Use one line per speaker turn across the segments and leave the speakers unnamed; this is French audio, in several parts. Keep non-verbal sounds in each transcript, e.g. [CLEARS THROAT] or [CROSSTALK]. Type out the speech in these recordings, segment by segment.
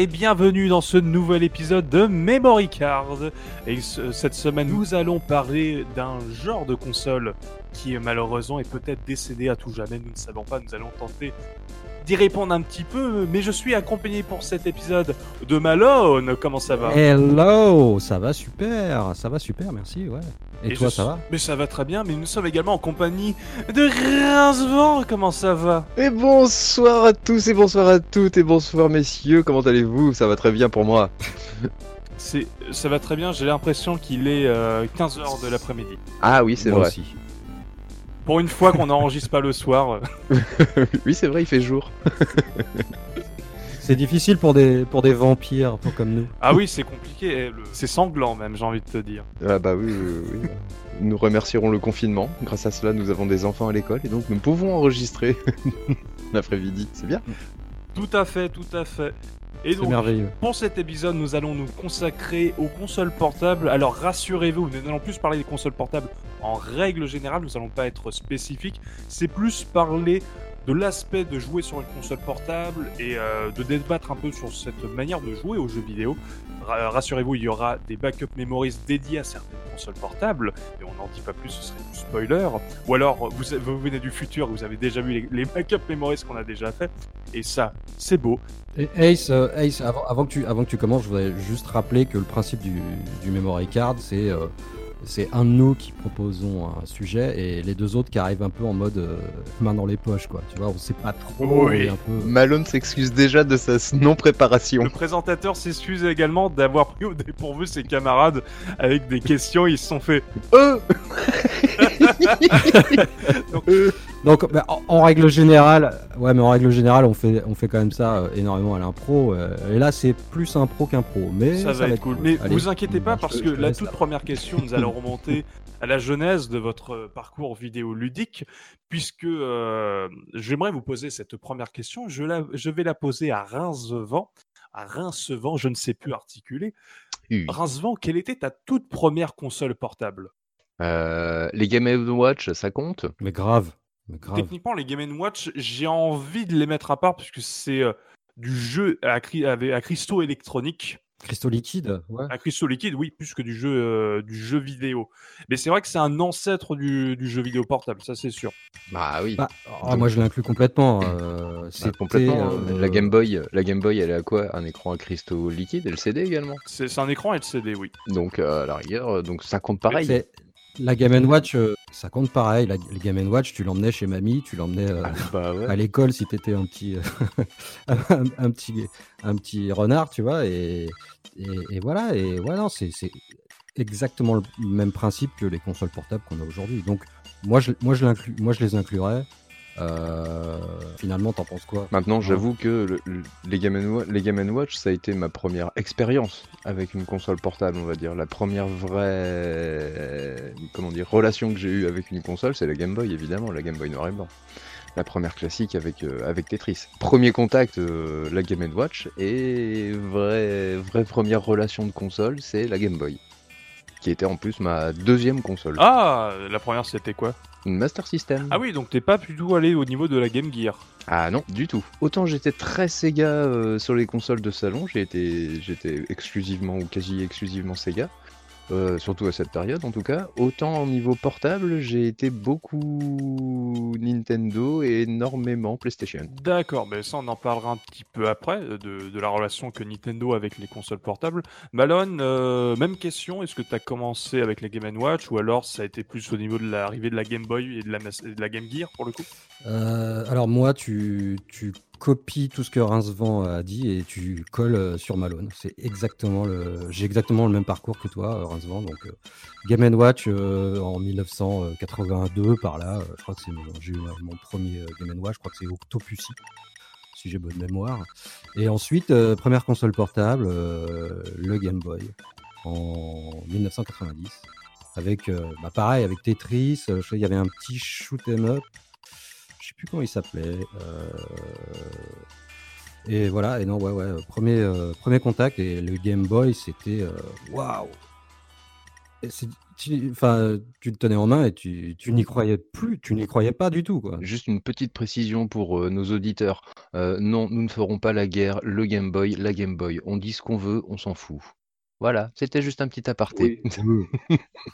Et bienvenue dans ce nouvel épisode de Memory Card. Et ce- cette semaine, nous allons parler d'un genre de console qui malheureusement est peut-être décédé à tout jamais. Nous ne savons pas, nous allons tenter d'y répondre un petit peu. Mais je suis accompagné pour cet épisode de Malone. Comment ça va
Hello, ça va super, ça va super, merci, ouais. Et,
Et
toi,
je-
ça va
Mais ça va très bien. Mais nous sommes également en compagnie de Rincevent. Comment ça va
Et bonsoir à tous et bonsoir à toutes et bonsoir messieurs, comment allez-vous? Ça va très bien pour moi.
C'est, ça va très bien. J'ai l'impression qu'il est 15h de l'après-midi.
Ah oui, c'est
Moi
vrai.
aussi.
Pour une fois qu'on n'enregistre pas le soir. [LAUGHS]
oui, c'est vrai, il fait jour.
C'est difficile pour des, pour des vampires pour comme nous.
Ah oui, c'est compliqué. eh, C'est sanglant même, j'ai envie de te dire.
Ah bah oui, oui, oui. Nous remercierons le confinement. Grâce à cela, nous avons des enfants à l'école et donc nous pouvons enregistrer [LAUGHS] l'après-midi. C'est bien.
Tout à fait, tout à fait. Et donc,
merveilleux.
pour cet épisode, nous allons nous consacrer aux consoles portables. Alors rassurez-vous, nous n'allons plus parler des consoles portables en règle générale, nous n'allons pas être spécifiques. C'est plus parler de l'aspect de jouer sur une console portable et euh, de débattre un peu sur cette manière de jouer aux jeux vidéo. Ra- Rassurez-vous, il y aura des backup memories dédiés à certaines consoles portables, mais on n'en dit pas plus, ce serait du spoiler. Ou alors, vous, venez du futur, vous avez déjà vu les, les backup memories qu'on a déjà fait, et ça, c'est beau.
Et Ace, euh, Ace avant, avant que tu, avant que tu commences, je voudrais juste rappeler que le principe du, du memory card, c'est euh, c'est un de nous qui proposons un sujet et les deux autres qui arrivent un peu en mode euh, main dans les poches, quoi. Tu vois, on sait pas trop.
Oui.
et un peu...
Malone s'excuse déjà de sa non-préparation.
Le présentateur s'excuse également d'avoir pris au dépourvu ses camarades avec des questions. Ils se sont fait
Euh [LAUGHS] [LAUGHS]
Donc, bah, en, en règle générale, ouais, mais en règle générale, on fait, on fait quand même ça euh, énormément à l'impro. euh, et là, c'est plus un pro qu'un pro, mais
ça, va être cool. Mais
Allez,
vous inquiétez pas
je
parce
te-
que la toute
là.
première question, nous allons [LAUGHS] remonter à la genèse de votre parcours vidéoludique, puisque euh, j'aimerais vous poser cette première question. Je, la, je vais la poser à Rincevent. À Rincevent, je ne sais plus articuler.
Oui.
Rincevent, quelle était ta toute première console portable?
Euh, Les Game Watch, ça compte?
Mais grave.
Techniquement, les Game Watch, j'ai envie de les mettre à part puisque c'est euh, du jeu à, cri- avec- à cristaux électroniques.
Cristaux liquides, ouais.
À cristaux liquides, oui, plus que du jeu, euh, du jeu vidéo. Mais c'est vrai que c'est un ancêtre du, du jeu vidéo portable, ça c'est sûr.
Bah oui.
Bah, ah, moi, je l'inclus complètement. euh,
Bah,
c'était,
complètement.
euh,
La Game Boy, la Game Boy, elle a quoi? Un écran à cristaux liquides, LCD également.
C'est c'est un écran LCD, oui.
Donc euh, à la rigueur, donc ça compte pareil.
La Game Watch, euh, ça compte pareil. La, la Game Watch, tu l'emmenais chez mamie, tu l'emmenais euh,
Ah, [LAUGHS] bah ouais.
à l'école si t'étais un petit, euh, [LAUGHS] un, un petit, un petit renard, tu vois. Et, et, et voilà. Et voilà, c'est, c'est exactement le même principe que les consoles portables qu'on a aujourd'hui. Donc, moi, je, moi, je moi, je les inclurais. Euh, finalement, t'en penses quoi
Maintenant, j'avoue que le- le- les, Game Wa- les Game Watch, ça a été ma première expérience avec une console portable, on va dire. La première vraie comment dire, relation que j'ai eue avec une console, c'est la Game Boy, évidemment, la Game Boy noir et blanc. La première classique avec, euh, avec Tetris. Premier contact, euh, la Game Watch, et vraie, vraie première relation de console, c'est la Game Boy. Qui était en plus ma deuxième console.
Ah, la première c'était quoi?
Une Master System.
Ah oui, donc t'es pas du tout allé au niveau de la Game Gear.
Ah non, du tout. Autant j'étais très Sega euh, sur les consoles de salon, j'étais exclusivement ou quasi exclusivement Sega, euh, surtout à cette période en tout cas. Autant au niveau portable, j'ai été beaucoup Nintendo et énormément PlayStation.
D'accord, mais ça on en parlera un petit peu après, euh, de, de la relation que Nintendo a avec les consoles portables. Malone, euh, même question, est-ce que tu as commencé avec la Game Watch ou alors ça a été plus au niveau de l'arrivée de la Game Boy et de la, Mas- et de la Game Gear pour le coup?
Euh, alors moi, tu, tu copies tout ce que Rincevent a dit et tu colles euh, sur Malone. C'est exactement le, j'ai exactement le même parcours que toi, euh, Rincevent. Donc euh, Game Watch en 1982 par là. je crois que c'est j'ai eu mon premier Game Watch. Je crois que c'est Octopussy, si j'ai bonne mémoire. Et ensuite, première console portable, le Game Boy en 1990. Avec, bah, pareil, avec Tetris, qu'il y avait un petit shoot 'em up sais plus comment il s'appelait. euh, Et voilà, et non, ouais, ouais, premier, euh, premier contact et le Game Boy, c'était euh, waouh! enfin, tu le tenais en main et tu, tu n'y croyais plus, tu n'y croyais pas du tout, quoi.
Juste une petite précision pour nos auditeurs. Non, nous ne ferons pas la guerre, le Game Boy, la Game Boy. On dit ce qu'on veut, on s'en fout. Voilà, c'était juste un petit aparté. [LAUGHS]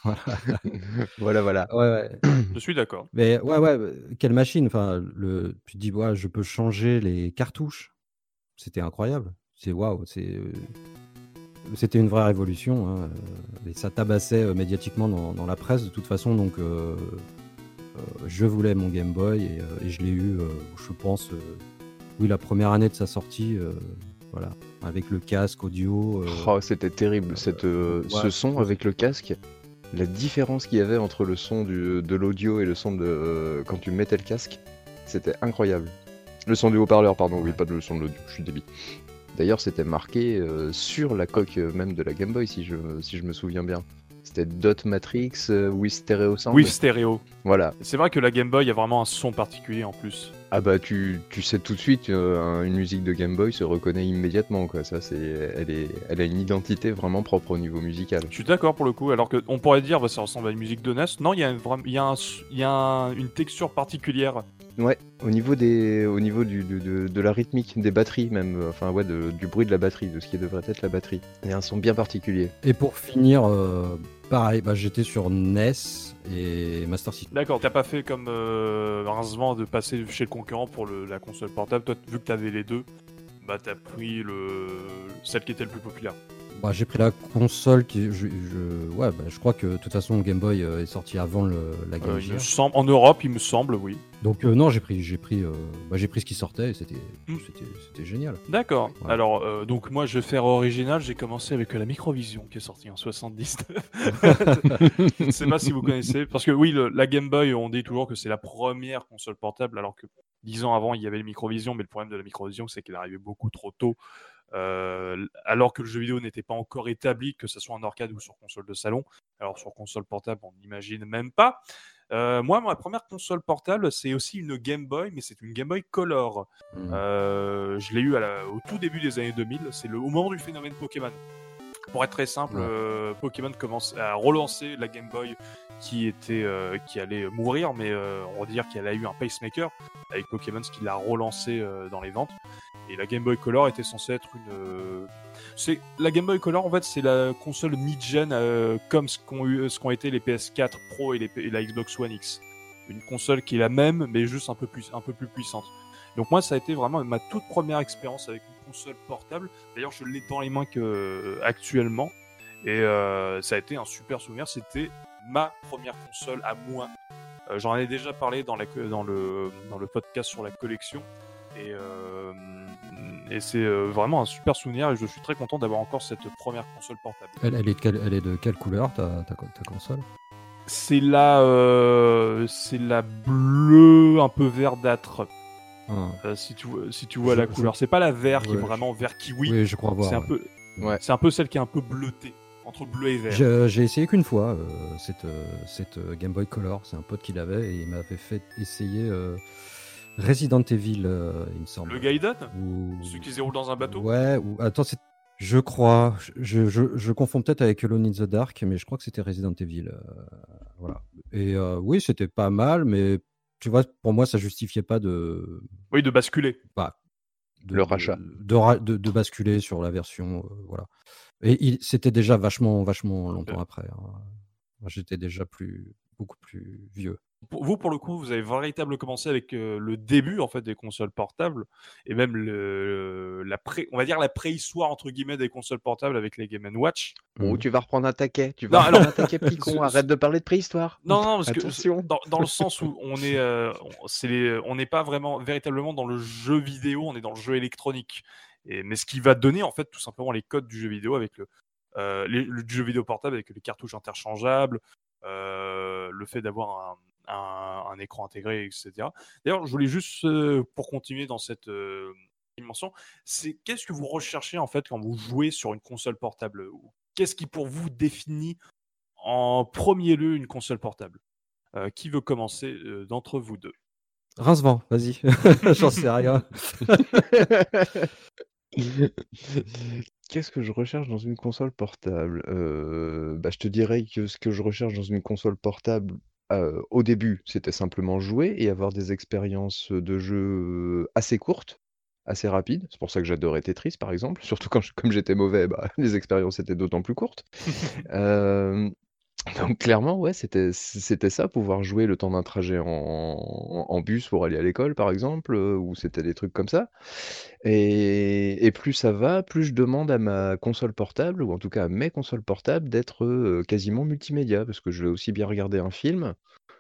[LAUGHS] voilà, voilà.
Ouais, ouais. [CLEARS THROAT]
Je suis d'accord.
Mais ouais, ouais, quelle machine. Enfin, le, tu te dis, ouais, je peux changer les cartouches. C'était incroyable. C'est waouh, c'est. euh, C'était une vraie révolution. hein, euh, Et ça tabassait euh, médiatiquement dans, dans la presse de toute façon. Donc, euh, euh, je voulais mon Game Boy et, euh, et je l'ai eu, euh, je pense, euh, oui, la première année de sa sortie. euh, voilà, avec le casque audio. euh,
Oh, c'était terrible, cette, euh,
ouais,
ce son avec le casque. La différence qu'il y avait entre le son du- de l'audio et le son de euh, quand tu mettais le casque, c'était incroyable. Le son du haut-parleur, pardon, oui, pas le son de l'audio, je suis débile. D'ailleurs, c'était marqué euh, sur la coque même de la Game Boy, si je, si je me souviens bien. C'était Dot Matrix euh, with Stereo Sound.
Oui, stéréo.
Voilà.
C'est vrai que la Game Boy a vraiment un son particulier en plus.
Ah bah tu, tu sais tout de suite, euh, un- une musique de Game Boy se reconnaît immédiatement, quoi. Ça, c'est, elle, est, elle a une identité vraiment propre au niveau musical.
Je suis d'accord pour le coup, alors que on pourrait dire bah, ça ressemble à une musique de NES. Non, il y a, une, vraie- il y a, un y a un- une texture particulière.
Ouais, au niveau, des, au niveau du, de, de- de la rythmique, des batteries même, euh, enfin ouais, de- du bruit de la batterie, de ce qui devrait être la batterie. Il y a un son bien particulier.
Et pour finir, euh, pareil, bah, j'étais sur NES et Master System.
D'accord, t'as pas fait comme euh, de passer chez le concurrent pour le- la console portable. Toi, vu que t'avais les deux, bah t'as pris le celle qui était le plus populaire.
Bah, j'ai pris la console qui. Je, je- ouais, bah, je crois que de toute façon, Game Boy euh, est sorti avant le, la Game
Euh, il me
Gear.
semble, en Europe, il me semble, oui.
Donc, euh, non, j'ai pris, j'ai pris, euh, bah, j'ai pris ce qui sortait et c'était,
Mm.
c'était, c'était génial.
D'accord.
Ouais.
Alors, euh, donc moi, je vais faire original. J'ai commencé avec la Microvision qui est sortie en 79. [LAUGHS] je ne sais pas si vous connaissez. Parce que oui, le- la Game Boy, on dit toujours que c'est la première console portable, alors que dix ans avant, il y avait le Microvision. Mais le problème de la Microvision, c'est qu'elle arrivait beaucoup trop tôt. euh, alors que le jeu vidéo n'était pas encore établi, que ce soit en arcade ou sur console de salon. Alors sur console portable, on n'imagine même pas. Euh, moi, ma première console portable, c'est aussi une Game Boy, mais c'est une Game Boy Color.
Mm.
Euh, je l'ai eu à la- au tout début des années 2000. C'est le au moment du phénomène Pokémon. Pour être très simple,
Ouais.
euh, Pokémon commence à relancer la Game Boy qui était euh, qui allait mourir, mais euh, on va dire qu'elle a eu un pacemaker avec Pokémon, ce qui l'a relancé euh, dans les ventes. Et la Game Boy Color était censée être une. C'est la Game Boy Color en fait, c'est la console mid-gen comme ce qu'ont eu, ce qu'ont été les PS4 Pro et, les, et la Xbox One X. Une console qui est la même, mais juste un peu plus, un peu plus puissante. Donc moi, ça a été vraiment ma toute première expérience avec une console portable. D'ailleurs, je l'ai dans les mains que euh, actuellement, et euh, ça a été un super souvenir. C'était ma première console à moi. Euh, J'en ai déjà parlé dans, la, dans, le, dans le podcast sur la collection, et, euh, et c'est vraiment un super souvenir. Et je suis très content d'avoir encore cette première console portable.
Elle, elle est de quelle, elle est de quelle couleur ta, ta, ta console?
C'est la, euh, c'est la bleue un peu verdâtre.
Ah,
Euh, si tu vois, si tu vois
Je-
la
je-
couleur, c'est pas la vert qui est vraiment vert kiwi.
Oui, je crois voir.
c'est un
ouais.
peu,
Ouais.
c'est un peu celle qui est un peu bleutée entre bleu et vert.
J'ai j'ai essayé qu'une fois euh, cette, euh, cette euh, Game Boy Color. C'est un pote qui l'avait et il m'avait fait essayer euh, Resident Evil, euh, il me semble.
Le Gaiden,
Ou-
celui qui se déroule dans un bateau.
Ouais, ou attends, c'est- je crois, je, je, je confonds peut-être avec Alone in the Dark, mais je crois que c'était Resident Evil. euh, voilà. Et euh, oui, c'était pas mal, mais tu vois, pour moi, ça justifiait pas de,
Oui, de basculer.
de-
Le
de-
rachat.
de, ra- de- de basculer sur la version, euh, voilà. Et il- c'était déjà vachement, vachement longtemps
Euh.
après. hein. Moi, J'étais déjà plus, beaucoup plus vieux.
Vous, pour le coup, vous avez véritablement commencé avec euh, le début en fait des consoles portables et même le, la pré, on va dire la préhistoire entre guillemets des consoles portables avec les Game Watch.
Bon,
Mhm.
tu vas reprendre un taquet, tu
Non,
vas
alors-
reprendre un taquet petit [LAUGHS] con,
Ce-
arrête de parler de préhistoire.
Non, non, parce que
Attention.
dans, dans le sens où on est, [LAUGHS] euh, on- c'est les- on n'est pas vraiment véritablement dans le jeu vidéo, on est dans le jeu électronique. Et, mais ce qui va donner en fait tout simplement les codes du jeu vidéo avec le, euh, les- le jeu vidéo portable avec les cartouches interchangeables, euh, le fait d'avoir un, un- un écran intégré, etc. D'ailleurs, je voulais juste euh, pour continuer dans cette euh, dimension, c'est qu'est-ce que vous recherchez en fait quand vous jouez sur une console portable? Qu'est-ce qui pour vous définit en premier lieu une console portable? Euh, Qui veut commencer euh, d'entre vous deux?
Rincevent, vas-y. [LAUGHS] J'en sais rien. [LAUGHS]
Qu'est-ce que je recherche dans une console portable? Bah, je te dirais que ce que je recherche dans une console portable, heu, au début, c'était simplement jouer et avoir des expériences, de jeu, heu, assez courtes, assez rapides. C'est pour ça que j'adorais Tetris, par exemple, surtout quand comme j'étais mauvais, bah, [LAUGHS] les expériences étaient d'autant plus courtes. [LAUGHS] Hem, donc clairement, ouais, c'était c'était ça, pouvoir jouer le temps d'un trajet en bus pour aller à l'école, par exemple, heu, ou c'était des trucs comme ça et plus ça va, plus je demande à ma console portable ou en tout cas à mes consoles portables d'être, heu, quasiment multimédia. Parce que je vais aussi bien regarder un film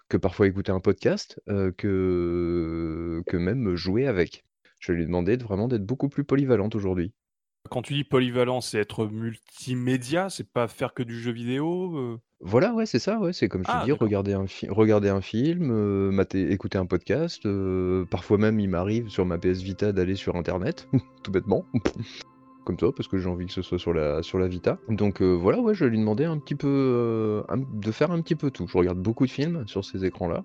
que parfois écouter un podcast, heu, que que même jouer avec. Je vais lui demander de vraiment d'être beaucoup plus polyvalente aujourd'hui.
Quand tu dis polyvalent, c'est être multimédia? C'est pas faire que du jeu vidéo, heu?
Voilà, ouais, c'est ça, ouais, c'est comme je t'ai
Ah d'accord.
regarder un regarder un film, mater écouter un podcast, heu, parfois même il m'arrive sur ma PS Vita d'aller sur internet, [LAUGHS] tout bêtement, [LAUGHS] comme ça, parce que j'ai envie que ce soit sur la sur la Vita. Donc voilà, ouais, je vais lui demander un petit peu, un de faire un petit peu tout. Je regarde beaucoup de films sur ces écrans-là,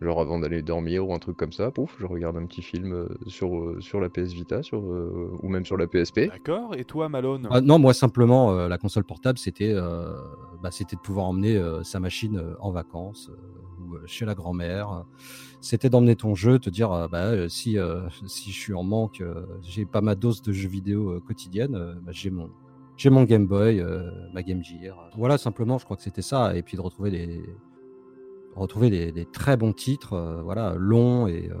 genre avant d'aller dormir ou un truc comme ça, pouf, je regarde un petit film, heu, sur, heu, sur la PS Vita, sur, heu, ou même sur la PSP.
D'accord et toi Malone?
Ah non, moi simplement, la console portable, c'était, bah, c'était de pouvoir emmener, sa machine, en vacances, ou, chez la grand-mère. C'était d'emmener ton jeu, te dire, bah, si, si je suis en manque, j'ai pas ma dose de jeux vidéo, quotidienne, bah, j'ai mon j'ai mon Game Boy, ma Game Gear. Voilà, simplement, je crois que c'était ça et puis de retrouver des retrouver des des très bons titres, heu, voilà, longs et heu,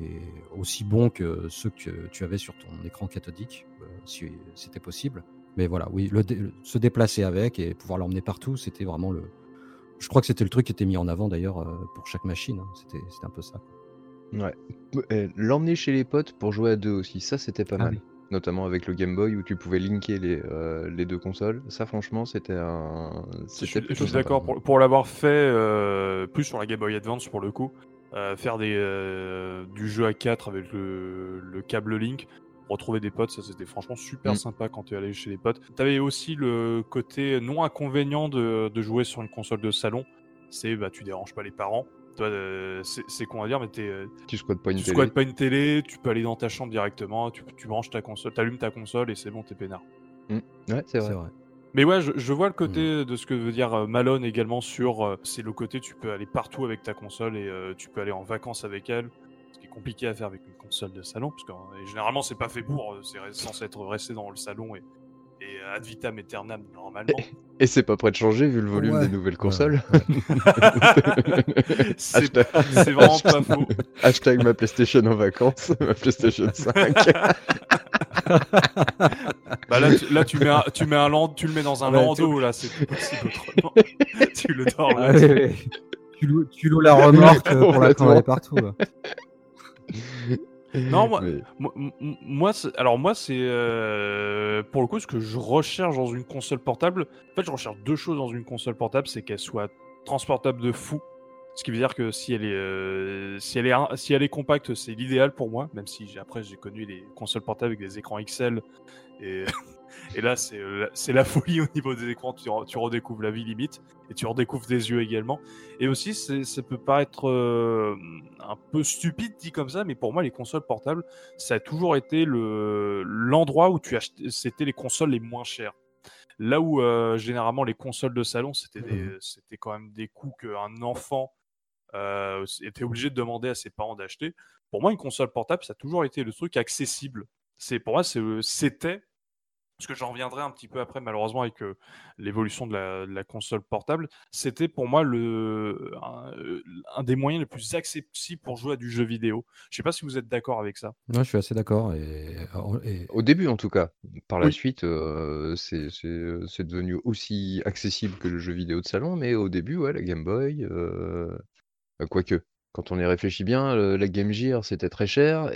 et aussi bons que ceux que tu avais sur ton écran cathodique, heu, si c'était possible. Mais voilà, oui, le se déplacer avec et pouvoir l'emmener partout, c'était vraiment le je crois que c'était le truc qui était mis en avant d'ailleurs, pour chaque machine, hein. C'était c'était un peu ça.
Ouais, l'emmener chez les potes pour jouer à 2 aussi, ça c'était pas
Ah
mal.
oui.
Notamment avec le Game Boy où tu pouvais linker les, les 2 consoles. Ça franchement, c'était un
Je suis je suis d'accord pour pour l'avoir fait, heu, plus sur la Game Boy Advance pour le coup, heu, faire des, du jeu à 4 avec le le câble Link, retrouver des potes, ça c'était franchement super
Mmh.
sympa quand tu allais chez les potes. Tu avais aussi le côté non inconvénient de de jouer sur une console de salon, c'est, bah, tu déranges pas les parents. Toi, heu, c'est con à dire mais tu es, heu,
Tu squattes pas une
tu
télé.
squattes pas une télé, tu peux aller dans ta chambre directement, tu tu branches ta console, tu allumes ta console et c'est bon, tu es peinard.
Mmh. Ouais, c'est vrai.
vrai.
Mais ouais, je je vois le
Mmh.
côté de ce que veut dire, heu, Malone également sur, c'est le côté tu peux aller partout avec ta console et tu peux aller en vacances avec elle. Ce qui est compliqué à faire avec une console de salon, parce que, généralement c'est pas fait pour, c'est censé être resté dans le salon et et ad vitam aeternam normalement.
Et c'est pas prêt de changer vu le volume
Ouais.
des nouvelles
Ouais,
consoles. [LAUGHS]
C'est
Hashtag
c'est vraiment pas faux.
hashtag ma PlayStation en vacances, [LAUGHS] ma PlayStation 5. [LAUGHS]
Bah là tu là tu mets un tu mets un land tu le mets dans un
Ouais,
landau là, c'est plus possible autrement. Tu le dors là.
Tu loues tu loues la remorque, heu, pour la partout, là.
Non, moi
Mais
moi alors moi c'est, heu, pour le coup ce que je recherche dans une console portable, en fait je recherche 2 choses dans une console portable, c'est qu'elle soit transportable de fou. Ce qui veut dire que si elle est, heu, si elle est si elle est compacte, c'est l'idéal pour moi, même si après j'ai connu les consoles portables avec des écrans XL et [LAUGHS] et là c'est, c'est la [LAUGHS] folie au niveau des écrans, tu tu redécouvres la vie limite et tu redécouvres des yeux également et aussi c'est ça peut paraître, hem, un peu stupide dit comme ça, mais pour moi les consoles portables, ça a toujours été le l'endroit où tu achete c'était les consoles les moins chères. Là où, heu, généralement les consoles de salon, c'était des c'était quand même des coûts qu'un enfant, était obligé de demander à ses parents d'acheter. Pour moi, une console portable, ça a toujours été le truc accessible. C'est pour moi, heu, c'était parce que j'en reviendrai un petit peu après malheureusement avec, heu, l'évolution de la de la console portable. C'était pour moi le un, heu, un des moyens les plus accessibles pour jouer à du jeu vidéo. Je sais pas si vous êtes d'accord avec ça?
Ouais, je suis assez d'accord et
Au début en tout cas. Par la
Oui.
suite, heu, c'est c'est, heu, c'est devenu aussi accessible que le jeu vidéo de salon, mais au début, ouais, la Game Boy, heu, bah, quoique, quand on y réfléchit bien, la Game Gear, c'était très cher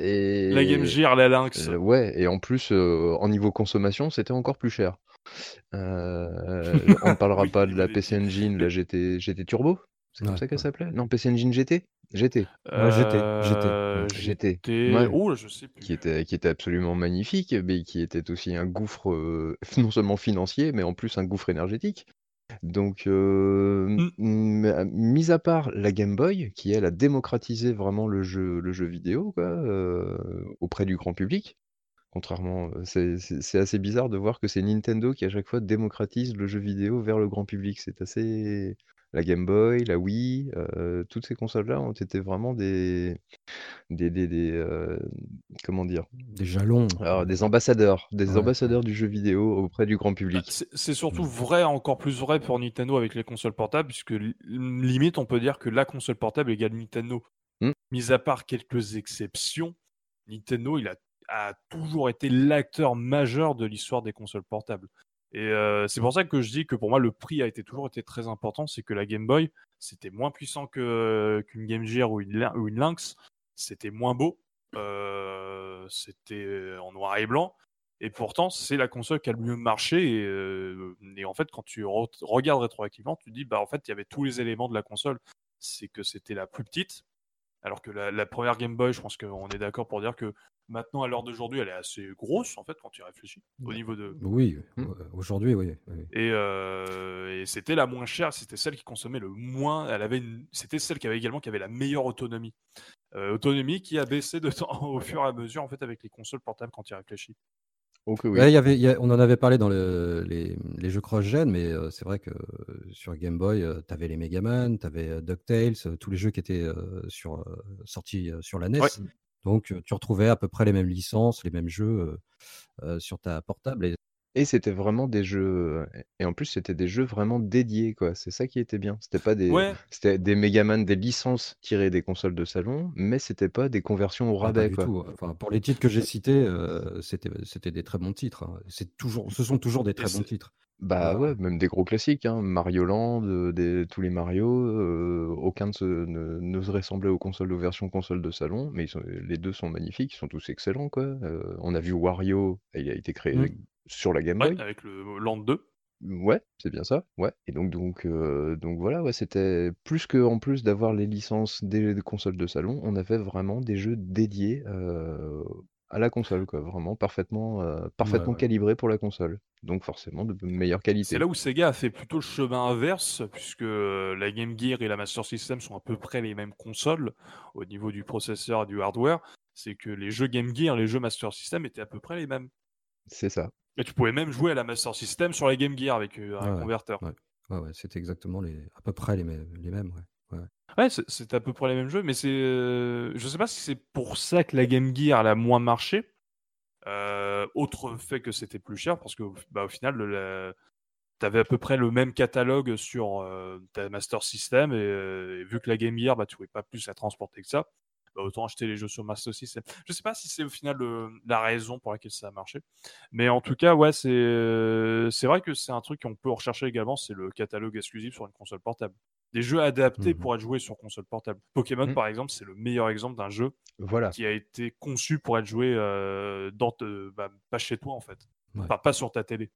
La Game
et
Gear, la Lynx.
heu, ouais et en plus, heu, en niveau consommation, c'était encore plus cher. Heu, on ne [LAUGHS] parlera
Oui,
pas de la PC. Engine, la GT GT Turbo? C'est comme
Ouais,
ça qu'elle
ouais.
s'appelait? Non, PC Engine GT? GT.
Ouais, GT, GT.
GT,
j'étais
ouais.
oh je sais
Qui
plus.
était qui était absolument magnifique, mais qui était aussi un gouffre, [LAUGHS] non seulement financier, mais en plus un gouffre énergétique. Donc heu,
Mmh.
mis à part la Game Boy, qui elle a démocratisé vraiment le jeu le jeu vidéo quoi, heu, auprès du grand public. Contrairement, euh, c'est assez bizarre de voir que c'est Nintendo qui à chaque fois démocratise le jeu vidéo vers le grand public. C'est assez la Game Boy, la Wii, heu, toutes ces consoles-là ont été vraiment des des des des, heu, comment dire?
Des jalons.
Alors des ambassadeurs, des
Ouais,
ambassadeurs du jeu vidéo auprès du grand
Bah,
public.
c'est c'est surtout
Mmh.
vrai, encore plus vrai pour Nintendo avec les consoles portables, puisque li limite, on peut dire que la console portable égale Nintendo.
Mmh.
Mis à part quelques exceptions, Nintendo, il a a toujours été l'acteur majeur de l'histoire des consoles portables. Et heu, c'est pour ça que je dis que pour moi, le prix a toujours été très important. C'est que la Game Boy, c'était moins puissant que qu'une Game Gear ou une Lynx. C'était moins beau, heu, c'était en noir et blanc et pourtant, c'est la console qui a le mieux marché et en fait, quand tu regardes rétroactivement, tu te dis: «Bah, en fait, il y avait tous les éléments de la console». C'est que c'était la plus petite, alors que la 1re Game Boy, je pense qu'on est d'accord pour dire que maintenant, à l'heure d'aujourd'hui, elle est assez grosse, en fait, quand tu y réfléchis, au niveau de
Oui,
Mmh.
heu, aujourd'hui, oui, oui.
et c'était la moins chère, c'était celle qui consommait le moins elle avait une c'était celle qui avait également qui avait la meilleure autonomie. Heu, autonomie qui a baissé de temps au fur et à mesure, en fait, avec les consoles portables quand tu y réfléchis.
Que oui.
Y avait il y a on en avait parlé dans le les, les jeux cross-gen, mais heu, c'est vrai que sur Game Boy, tu avais les Megaman, tu avais, DuckTales, tous les jeux qui étaient, sur, sortis, sur la NES.
Ouais.
Donc tu retrouvais à peu près les mêmes licences, les mêmes jeux, sur ta portable et
Et c'était vraiment des jeux, et en plus, c'était des jeux vraiment dédiés, quoi. C'est ça qui était bien. C'était pas des
Ouais.
c'était des Megaman, des licences tirées des consoles de salon, mais c'était pas des conversions au
Ah, pas
rabais,
du
quoi.
tout, enfin, pour les titres que j'ai cités, c'était c'était des très bons titres, hein. C'est toujours ce sont toujours des très bons titres.
Bah, ouais, même des gros classiques, hein. Mario Land, heu, des tous les Mario, heu, aucun de ceux ne n'ose ressembler aux consoles de version console de salon, mais ils sont les 2 sont magnifiques, ils sont tous excellents, quoi. Heu, on a vu Wario, il a été créé
Mmh.
sur la Game
Ouais,
Boy.
avec le Land 2.
Ouais, c'est bien ça, ouais et donc donc heu, donc voilà, ouais, c'était plus qu'en plus d'avoir les licences des des consoles de salon, on avait vraiment des jeux dédiés, heu, à la console, quoi. Vraiment parfaitement,
Ouais,
parfaitement
ouais.
calibrés pour la console. Donc forcément de meilleure
C'est
qualité.
là où Sega a fait plutôt le chemin inverse, puisque la Game Gear et la Master System sont à peu près les mêmes consoles, au niveau du processeur et du hardware. C'est que les jeux Game Gear, les jeux Master System étaient à peu près les mêmes.
C'est ça.
Et tu pouvais même jouer à la Master System sur la Game Gear avec, heu, un
Ouais, ouais.
converteur.
Ouais. Ouais, ouais, c'était exactement les à peu près les mêmes les mêmes, ouais. Ouais.
Ouais, c'est à peu près les mêmes jeux, mais c'est, heu, je sais pas si c'est pour ça que la Game Gear, elle a moins marché. Heu, autre fait que c'était plus cher parce f bah, au final, le tu avais à peu près le même catalogue sur, heu, ta Master System et vu que la Game Gear, bah, tu pouvais pas plus la transporter que ça, bah, autant acheter les jeux sur Master System. Je sais pas si c'est au final la raison pour laquelle ça a marché, mais en tout cas, ouais, c'est, c'est vrai que c'est un truc qu'on peut rechercher également, c'est le catalogue exclusif sur une console portable. Des jeux adaptés
Mmh mh.
pour être joués sur console portable. Pokémon,
Mmh.
par exemple, c'est le meilleur exemple d'un jeu
Voilà.
qui a été conçu pour être joué, heu, dans te bah, pas chez toi, en fait.
Ouais.
Enfin, pas sur ta télé.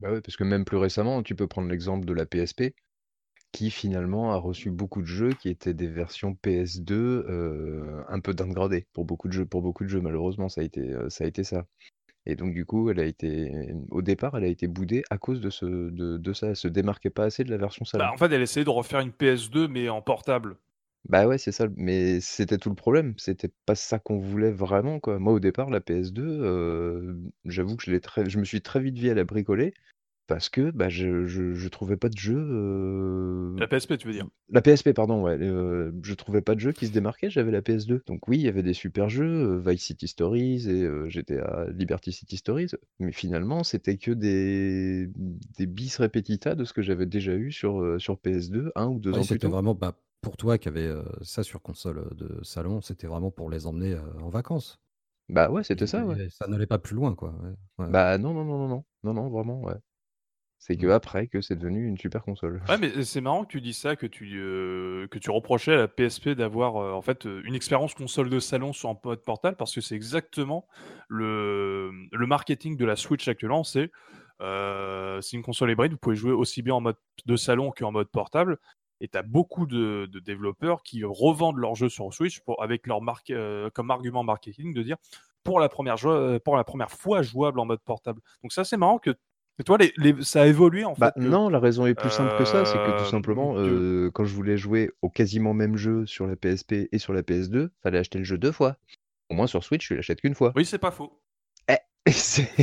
Bah, ouais, parce que même plus récemment, tu peux prendre l'exemple de la PSP, qui finalement a reçu beaucoup de jeux qui étaient des versions PS2, heu, un peu downgradées pour beaucoup de jeux pour beaucoup de jeux malheureusement ça a été, heu, ça a été ça. Et donc du coup, elle a été au départ, elle a été boudée à cause de ce de de ça. Elle se démarquait pas assez de la version
Bah,
salon.
en fait, elle essayait de refaire une PS2 mais en portable.
Bah, ouais, c'est ça, mais c'était tout le problème. C'était pas ça qu'on voulait vraiment, quoi. Moi, au départ, la PS2, heu, j'avoue que je l'ai très je me suis très vite mis à la bricoler parce que, bah, je je je trouvais pas de jeu, heu,
La PSP, tu veux dire?
la PSP pardon, ouais, heu, je trouvais pas de jeu qui se démarquait, j'avais la PS2. Donc oui, il y avait des super jeux, heu, Vice City Stories et heu, GTA Liberty City Stories, mais finalement, c'était que des des bis repetita de ce que j'avais déjà eu sur, heu, sur PS2 1 ou 2
Ouais,
ans plus
c'était
tôt.
vraiment, bah, pour toi qui avais, heu, ça sur console, de salon, c'était vraiment pour les emmener, en vacances.
Bah, ouais, c'était ça, ouais.
ça n'allait pas plus loin, quoi, ouais. Ouais, ouais.
Bah, non, non, non, non, non. Non, non, vraiment, ouais. C'est
Mmh.
qu'après que c'est devenu une super console.
Ouais, mais c'est marrant que tu dises ça, que tu, heu, que tu reprochais à la PSP d'avoir, heu, en fait, une expérience console de salon sur un mode portable parce que c'est exactement le, le marketing de la Switch actuellement, c'est, c'est une console hybride, vous pouvez jouer aussi bien en mode de salon qu'en mode portable et tu as beaucoup de de développeurs qui revendent leurs jeux sur Switch pour avec leur marque, comme argument marketing de dire: «Pour la 1re joua pour la 1re fois jouable en mode portable». Donc c'est assez marrant que les les ça a évolué en
Bah,
fait que,
non, la raison est plus simple que ça, c'est que tout
hem,
simplement, heu, quand je voulais jouer au quasiment même jeu sur la PSP et sur la PS2, fallait acheter le jeu 2 fois. Au moins sur Switch, tu l'achètes qu'1 fois.
Oui, c'est pas faux.
Eh! [LAUGHS]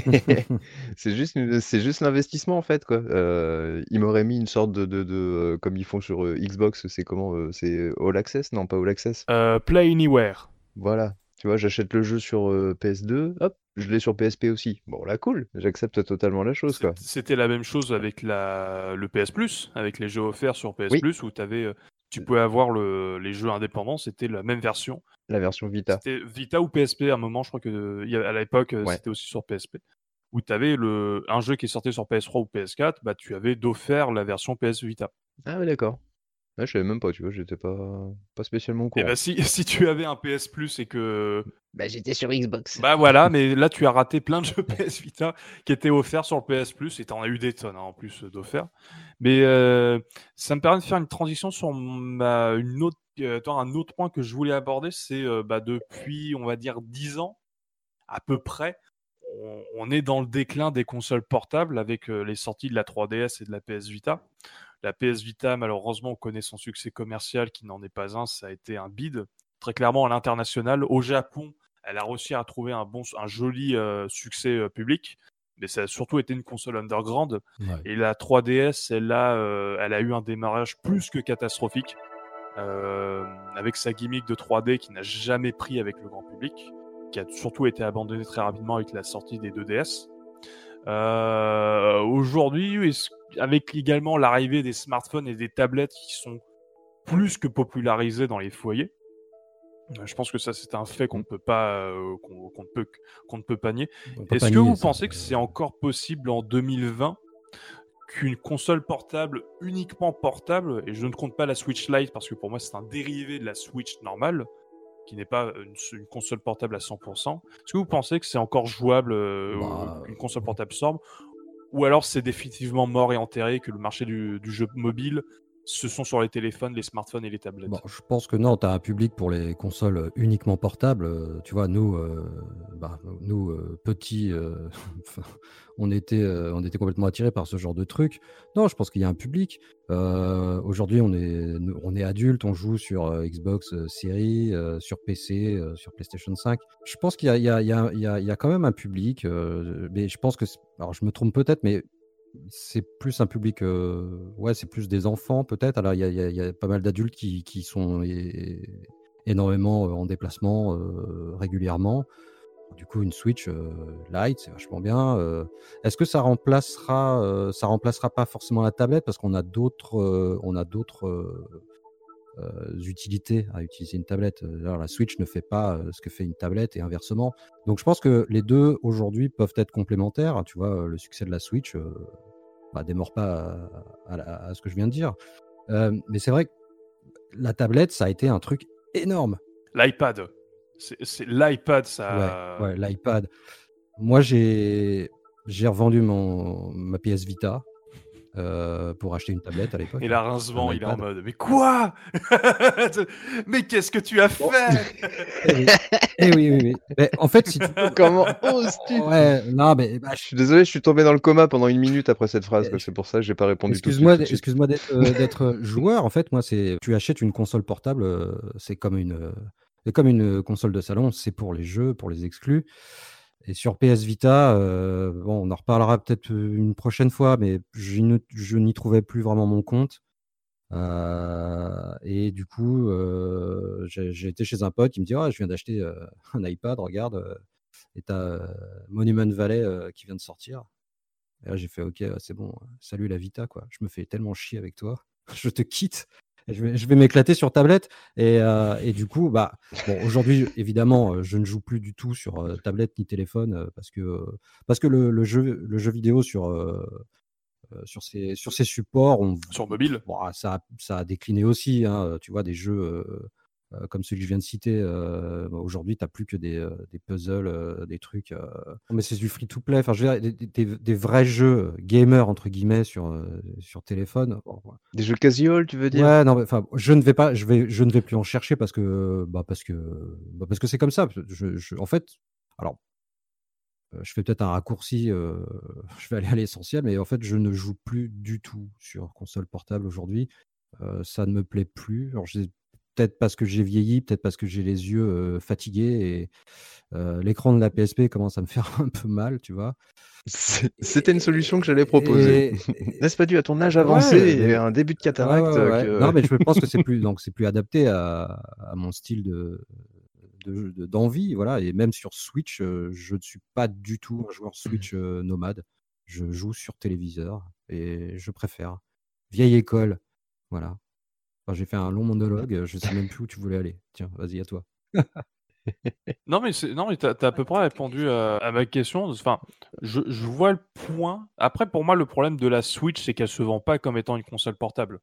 [LAUGHS] c'est juste, c'est juste l'investissement en fait quoi. Euh, ils m'auraient mis une sorte de, de, de euh, comme ils font sur euh, Xbox, c'est comment euh, C'est All Access? Non, pas All Access.
Euh, Play Anywhere.
Voilà. Tu vois, j'achète le jeu sur euh, PS2, hop, je l'ai sur PSP aussi. Bon là, cool. J'accepte totalement la chose
C'était la même chose avec la, le PS Plus, avec les jeux offerts sur PS
Oui.
Plus, où avais, euh, tu pouvais avoir le, les jeux indépendants, c'était la même version.
La version Vita.
C'était Vita ou PSP à un moment, je crois que à l'époque euh,
Ouais.
c'était aussi sur PSP. Où tu avais le, un jeu qui sortait sur PS3 ou PS4, bah, tu avais d'offert la version PS Vita.
Ah ouais, d'accord. Ouais, je savais même pas, tu vois, j'étais pas, pas spécialement au
Et
courant.
bah, si, [LAUGHS] si tu avais un PS Plus et que.
Bah, j'étais sur Xbox.
Bah voilà, mais là tu as raté plein de jeux [LAUGHS] PS Vita qui étaient offerts sur le PS Plus et t'en as eu des tonnes hein, en plus euh, d'offerts. Mais euh, ça me permet de faire une transition sur ma, une autre, euh, un autre point que je voulais aborder, c'est euh, bah, depuis, on va dire, 10 ans, à peu près, on, on est dans le déclin des consoles portables avec euh, les sorties de la 3DS et de la PS Vita. La PS Vita, malheureusement, on connaît son succès commercial qui n'en est pas un, ça a été un bide. Très clairement, à l'international, au Japon, elle a réussi à trouver un, bon, un joli euh, succès euh, public, mais ça a surtout été une console underground.
Ouais.
Et la 3DS, elle a, euh, elle a eu un démarrage plus que catastrophique, avec sa gimmick de 3D qui n'a jamais pris avec le grand public, qui a surtout été abandonnée très rapidement avec la sortie des 2DS. Euh, Aujourd'hui, avec également l'arrivée des smartphones et des tablettes qui sont plus que popularisés dans les foyers, je pense que ça c'est un fait qu'on ne peut pas euh, qu'on ne peut qu'on ne peut pas nier. Est-ce que vous
ça.
pensez que c'est encore possible en 2020 qu'une console portable uniquement portable, et je ne compte pas la Switch Lite parce que pour moi c'est un dérivé de la Switch normale, qui n'est pas une, une console portable à 100%, est-ce que vous pensez que c'est encore jouable euh,
Bah,
qu'une console portable sorte Ou alors c'est définitivement mort et enterré, que le marché du, du jeu mobile, ce sont sur les téléphones, les smartphones et les tablettes
je pense que non, tu as un public pour les consoles uniquement portables. euh, Tu vois, nous, euh, bah, nous euh, petits, [LAUGHS] on, était, on était complètement attirés par ce genre de truc. Non, je pense qu'il y a un public. Aujourd'hui, on est, on est adulte, on joue sur Xbox Series, sur PC, sur PlayStation 5. Je pense qu'il y y, y, y a- quand même un public, mais je pense que, alors je me trompe peut-être, mais c'est plus un public, ouais, c'est plus des enfants peut-être. Alors il y a, pas mal d'adultes qui, sont énormément en déplacement régulièrement. Du coup, une Switch euh, Lite, c'est vachement bien. Est-ce que ça remplacera, ça remplacera pas forcément la tablette? Parce qu'on a d'autres, on a d'autres utilités à utiliser une tablette. Euh, Alors, la Switch ne fait pas euh, ce que fait une tablette et inversement. Donc je pense que les deux aujourd'hui peuvent être complémentaires. Tu vois, euh, le succès de la Switch euh, bah, démord pas à, à la- à ce que je viens de dire. Euh, mais c'est vrai que la tablette, ça a été un truc énorme.
L'iPad. C'est l'iPad, ça.
Ouais, ouais, l'iPad. Moi, j'ai j'ai revendu mon, ma PS Vita euh, pour acheter une tablette à l'époque.
Et là, Rincevent,
Un
il est en mode Mais quoi [LAUGHS] Mais qu'est-ce que tu as fait
Eh [LAUGHS] oui, Eh oui, oui, oui. Mais en fait, si tu [LAUGHS]
Comment oses-tu
Ouais, non, mais bah,
Je suis désolé, je suis tombé dans le coma pendant une minute après cette phrase, c'est pour ça que j'ai pas répondu tout de suite,
Excuse-moi,
tout de suite.
excuse-moi d'être euh, d'être joueur. En fait, moi, c'est tu achètes une console portable, euh, c'est comme une euh, c'est comme une console de salon. C'est pour les jeux, pour les exclus. Et sur PS Vita, euh, bon, on en reparlera peut-être une prochaine fois, mais je n'y trouvais plus vraiment mon compte. Euh, et du coup, euh, j'ai été chez un pote qui me dit ah, je viens d'acheter euh, [LAUGHS] un iPad, regarde, euh, et t'as euh, Monument Valley euh, qui vient de sortir. Et là, j'ai fait OK, c'est bon, euh, salut la Vita, quoi. Je me fais tellement chier avec toi, [LAUGHS] je te quitte. Et je vais, je vais m'éclater sur tablette. Et, euh, et du coup, bah, bon, aujourd'hui, [LAUGHS] évidemment, euh, je ne joue plus du tout sur euh, tablette ni téléphone parce que, parce que le, le jeu, le jeu vidéo sur, sur, ces, sur ces supports, on,
Sur mobile
Bon, ça, a- ça a décliné aussi. hein, Tu vois, des jeux euh, comme celui que je viens de citer. euh, bah, Aujourd'hui, tu n'as plus que des, euh, des puzzles, euh, des trucs. euh, Mais c'est du free-to-play. Enfin, je veux dire, des, des- des vrais jeux gamers, entre guillemets, sur, euh, sur téléphone. Bon.
Des jeux casual, tu veux dire?
Ouais, non, mais, enfin, je ne vais pas, je vais, je ne vais plus en chercher parce que, bah, parce que, bah, parce que c'est comme ça. Je, je- en fait, alors, euh, je fais peut-être un raccourci. euh, [LAUGHS] je vais aller à l'essentiel, mais en fait, je ne joue plus du tout sur console portable aujourd'hui. Euh, ça ne me plaît plus. Alors, j'ai peut-être parce que j'ai vieilli, peut-être parce que j'ai les yeux fatigués et l'écran de la PSP commence à me [LAUGHS] faire un peu mal, tu vois?
C'était une solution que j'allais proposer. [LAUGHS] N'est-ce pas dû à ton âge avancé et un début de cataracte
Non, mais je pense que c'est plus, donc c'est plus adapté à, mon style de, d'envie, voilà. Et même sur Switch, je ne suis pas du tout un joueur Switch nomade. Je joue sur téléviseur et je préfère. Vieille école, voilà. J'ai fait un long monologue, je sais même plus où tu voulais aller. Tiens, vas-y, à toi. [LAUGHS]
non, mais c'est non, mais t'as as à peu près répondu à, ma question. Enfin, je, je, vois le point. Après, pour moi, le problème de la Switch, c'est qu'elle se vend pas comme étant une console portable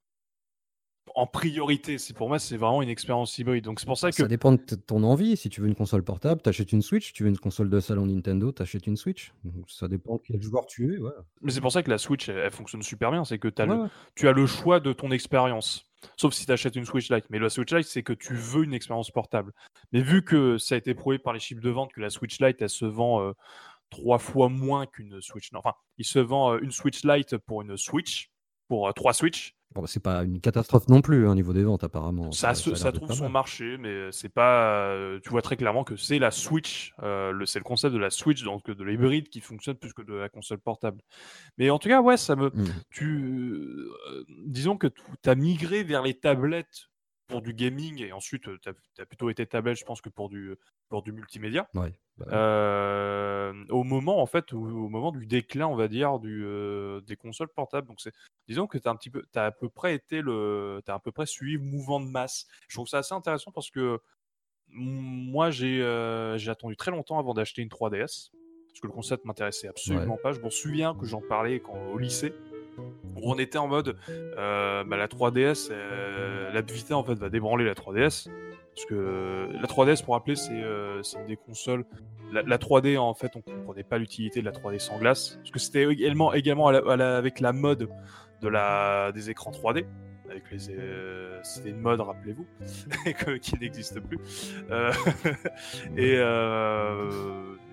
en priorité. C'est pour moi, c'est vraiment une expérience hybride. Donc c'est pour ça que
ça dépend de ton envie. Si tu veux une console portable, t'achètes une Switch. Tu veux une console de salon Nintendo, t'achètes une Switch. ça dépend quel joueur tu es.
Mais c'est pour ça que la Switch, elle, fonctionne super bien. C'est que as le, tu as le choix de ton expérience. Sauf si tu achètes une Switch Lite. Mais la Switch Lite, c'est que tu veux une expérience portable. Mais vu que ça a été prouvé par les chiffres de vente que la Switch Lite, elle se vend euh, trois fois moins qu'une Switch. Enfin, il se vend euh, une Switch Lite pour une Switch, pour euh, trois Switch,
Bon, bah, c'est pas une catastrophe non plus hein, au niveau des ventes apparemment.
Ça, ça, trouve son marché, mais c'est pas. Euh, tu vois très clairement que c'est la Switch, euh, le, c'est le concept de la Switch, donc de l'hybride qui fonctionne plus que de la console portable. Mais en tout cas, ouais, ça me. Mmh. Tu, euh, disons que tu as migré vers les tablettes pour du gaming et ensuite tu as, plutôt été tablette, je pense, que pour du, pour du multimédia.
Ouais.
Bah au moment en fait, au, moment du déclin, on va dire, du, des consoles portables. Donc c'est, disons que tu as un petit peu, as à peu près été le, as à peu près suivi le mouvement de masse. Je trouve ça assez intéressant parce que moi j'ai, j'ai attendu très longtemps avant d'acheter une 3DS parce que le concept m'intéressait absolument pas. Je me souviens que j'en parlais quand, au lycée où on était en mode bah, la 3DS, la Vita en fait va débranler la 3DS parce que la 3DS, pour rappeler, c'est euh, des consoles. La, 3D, en fait, on comprenait pas l'utilité de la 3D sans glace. Parce que c'était également, avec la mode de la, des écrans 3D. Avec les, euh, c'était une mode, rappelez-vous, [LAUGHS] qui n'existe plus. Euh, [LAUGHS] et,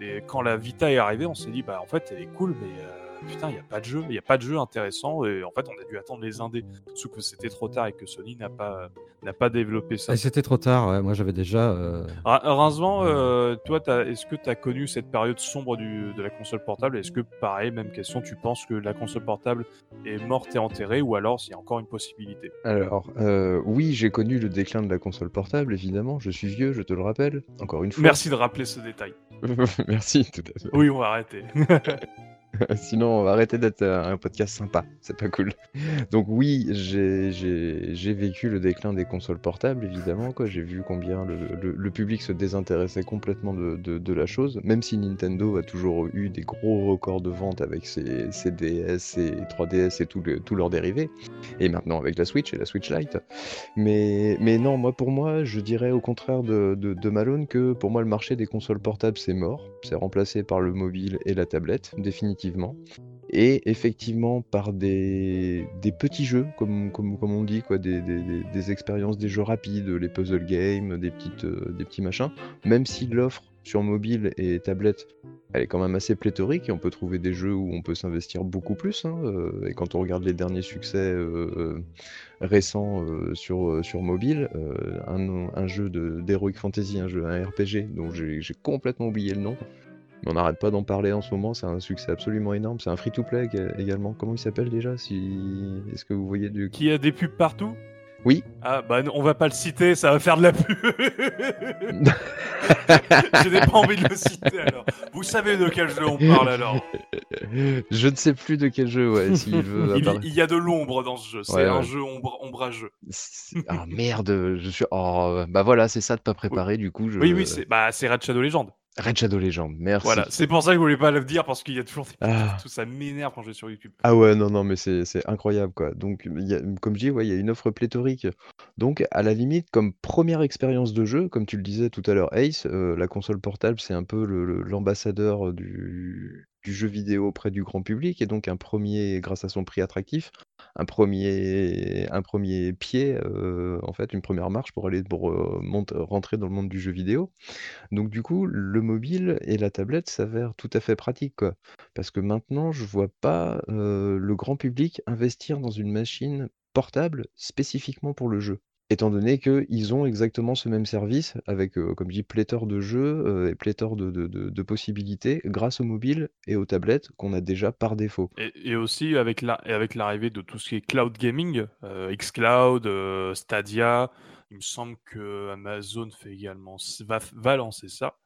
et, quand la Vita est arrivée, on s'est dit, bah en fait, elle est cool, mais putain, il n'y a pas de jeu, il n'y a pas de jeu intéressant. Et en fait, on a dû attendre les indés. Sauf que c'était trop tard et que Sony n'a pas, n'a pas développé ça.
c'était trop tard, moi j'avais déjà. Euh...
euh toi, est-ce que tu as connu cette période sombre du, de la console portable? Est-ce que, pareil, même question, tu penses que la console portable est morte et enterrée ou alors s'il y a encore une possibilité?
Alors, euh, oui, j'ai connu le déclin de la console portable, évidemment. Je suis vieux, je te le rappelle, encore une fois.
Merci de rappeler ce détail. [LAUGHS]
Merci, tout à fait.
Oui, on va arrêter. [LAUGHS] [LAUGHS]
Sinon, on va arrêter d'être un podcast sympa. C'est pas cool. Donc oui, j'ai vécu le déclin des consoles portables, évidemment. J'ai vu combien le, public se désintéressait complètement de, la chose, même si Nintendo a toujours eu des gros records de vente avec ses, DS, ses 3DS et tous leurs dérivés. Et maintenant avec la Switch et la Switch Lite. Mais, non, moi pour moi, je dirais au contraire de Malone que pour moi le marché des consoles portables c'est mort. C'est remplacé par le mobile et la tablette, définitivement et effectivement par des, petits jeux, comme, on dit, quoi, des, expériences, des jeux rapides, les puzzle games, euh, des petits machins, même si l'offre sur mobile et tablette, elle est quand même assez pléthorique et on peut trouver des jeux où on peut s'investir beaucoup plus. Hein, euh, et quand on regarde les derniers succès euh, récents sur, mobile, un, un, jeu d'Heroic Fantasy, un jeu, un RPG dont j'ai complètement oublié le nom, on n'arrête pas d'en parler en ce moment, c'est un succès absolument énorme. C'est un free-to-play également. Comment il s'appelle déjà si... Est-ce que vous voyez du...
Qui a des pubs partout?
Oui.
Ah bah on va pas le citer, ça va faire de la pub. [LAUGHS] Je n'ai pas envie de le citer alors. Vous savez de quel jeu on parle alors
Je ne sais plus de quel jeu, ouais. [LAUGHS]
veut il, y a de l'ombre dans ce jeu, c'est un jeu ombrageux.
Ah merde, je suis. Oh, bah voilà, c'est ça de pas préparer du coup.
Oui, oui, c'est bah, Red Shadow Legend.
Red Shadow Legend, merci.
Voilà, c'est pour ça que je voulais pas le dire parce qu'il y a toujours ah. tout ça m'énerve quand je vais sur YouTube.
Ah ouais, non, non, mais c'est incroyable quoi. Donc, comme je dis, ouais, il y a une offre pléthorique. Donc, à la limite, comme première expérience de jeu, comme tu le disais tout à l'heure, Ace, euh, la console portable, c'est un peu l'ambassadeur du, du jeu vidéo auprès du grand public et donc un premier, grâce à son prix attractif, un premier, pied, euh, en fait, une première marche pour aller pour, euh, rentrer dans le monde du jeu vidéo. Donc du coup, le mobile et la tablette s'avèrent tout à fait pratiques. Parce que maintenant, je vois pas euh, le grand public investir dans une machine portable spécifiquement pour le jeu. Étant donné qu'ils ont exactement ce même service avec, euh, comme je dis, pléthore de jeux euh, et pléthore de, possibilités grâce aux mobiles et aux tablettes qu'on a déjà par défaut.
Et, aussi avec l'arrivée de tout ce qui est cloud gaming, euh, xCloud, Stadia, il me semble que Amazon fait également va, va lancer ça.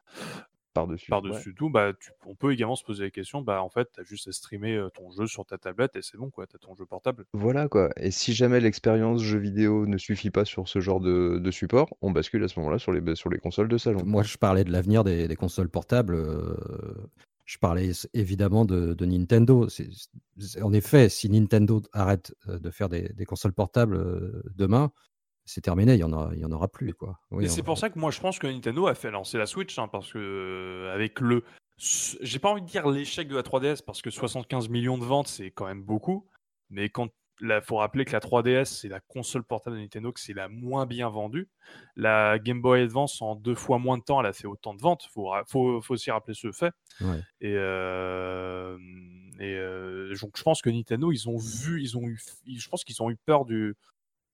Par-dessus.
Par-dessus tout, bah, tu- on peut également se poser la question, bah, en fait, tu as juste à streamer ton jeu sur ta tablette et c'est bon, quoi, tu as ton jeu portable.
Voilà quoi. Et si jamais l'expérience jeu vidéo ne suffit pas sur ce genre de, de support, on bascule à ce moment-là sur les, sur les consoles de salon.
Moi, je parlais de l'avenir des, des consoles portables. euh, je parlais évidemment de, de Nintendo. En effet, si Nintendo arrête de faire des, des consoles portables demain, c'est terminé. Il y en aura, il y en aura plus, quoi. Oui,
Et c'est pour ça que moi je pense que Nintendo a fait lancer la Switch, hein, parce que euh, avec le. J'ai pas envie de dire l'échec de la 3DS, parce que 75 millions de ventes c'est quand même beaucoup, mais quand. Il faut rappeler que la 3DS, c'est la console portable de Nintendo que c'est la moins bien vendue. La Game Boy Advance, en deux fois moins de temps, elle a fait autant de ventes. Il faut, ra- faut, faut aussi rappeler ce fait.
ouais.
Et, euh, et euh, donc je pense que Nintendo, ils ont vu, ils ont eu, je pense qu'ils ont eu peur du.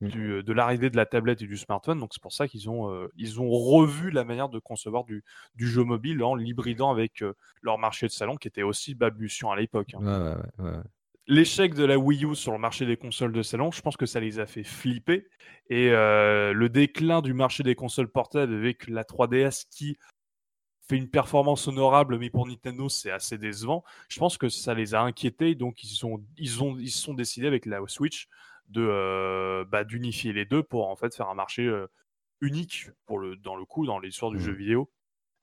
Du- de l'arrivée de la tablette et du smartphone. Donc c'est pour ça qu'ils ont, euh, ils ont revu la manière de concevoir du, du jeu mobile en l'hybridant avec euh, leur marché de salon qui était aussi balbutiant à l'époque. hein.
Ouais, ouais, ouais, ouais.
L'échec de la Wii U sur le marché des consoles de salon, je pense que ça les a fait flipper. Et euh, le déclin du marché des consoles portables avec la 3DS qui fait une performance honorable, mais pour Nintendo, c'est assez décevant. Je pense que ça les a inquiétés, donc ils ont, ils ont, ils se sont décidés avec la Switch de euh, bah, d'unifier les deux pour en fait faire un marché euh, unique pour le dans le coup dans l'histoire du
Mhm.
jeu vidéo.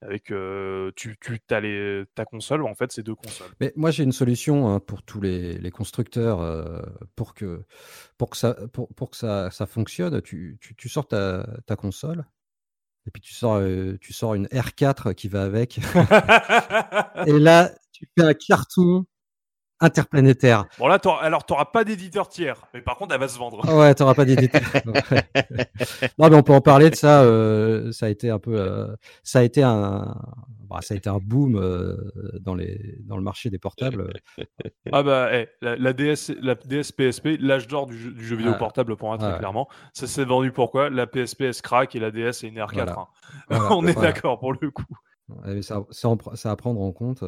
Avec euh, tu, tu as les, ta console, en fait, c'est deux consoles.
Mais moi, j'ai une solution hein, pour tous les, les constructeurs euh, pour que, pour que, ça, pour, pour que ça, ça fonctionne. Tu, tu, tu sors ta, ta console et puis tu sors, euh, tu sors une R4 qui va avec. [LAUGHS] et là, tu fais un carton interplanétaire.
Bon là, alors t'auras pas d'éditeur tiers, mais par contre, elle va se vendre.
Ah ouais, t'auras pas d'idée. [LAUGHS] Ouais. non, mais on peut en parler de ça. euh, ça a été un peu, euh, ça a été un, bah, ça a été un boom euh, dans les, dans le marché des portables. [LAUGHS]
Ah bah, eh, la, la DS, la DS PSP, l'âge d'or du, jeu- du jeu vidéo
Ah.
portable pour moi très
Ah.
clairement. Ça s'est vendu pourquoi La PSP elle se craque et la DS est une R4.
Voilà.
hein. [LAUGHS]
Voilà,
On est
voilà.
d'accord pour le coup.
Ça, ça, ça à prendre en compte.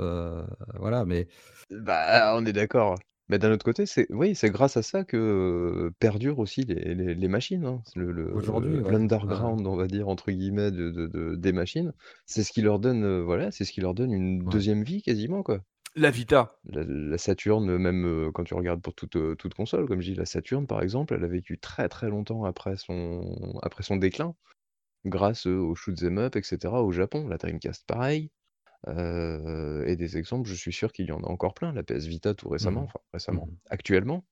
voilà, mais
Bah, on est d'accord. Mais d'un autre côté, c'est oui, c'est grâce à ça que euh, perdurent aussi les, les- les machines. hein. Le, le-
Aujourd'hui,
le-
ouais.
l'underground, on va dire entre guillemets, de, de- de- des machines, c'est ce qui leur donne, euh, voilà, c'est ce qui leur donne une
Ouais.
deuxième vie quasiment quoi.
La Vita.
La, la Saturn, même euh, quand tu regardes pour toute, euh, toute console, comme je dis, la Saturn par exemple, elle a vécu très très longtemps après son, après son déclin, grâce euh, aux shoot'em up, etc. au Japon. La Dreamcast pareil. Euh, et des exemples, je suis sûr qu'il y en a encore plein. La PS Vita tout récemment,
Mhm.
enfin récemment,
Mhm.
actuellement,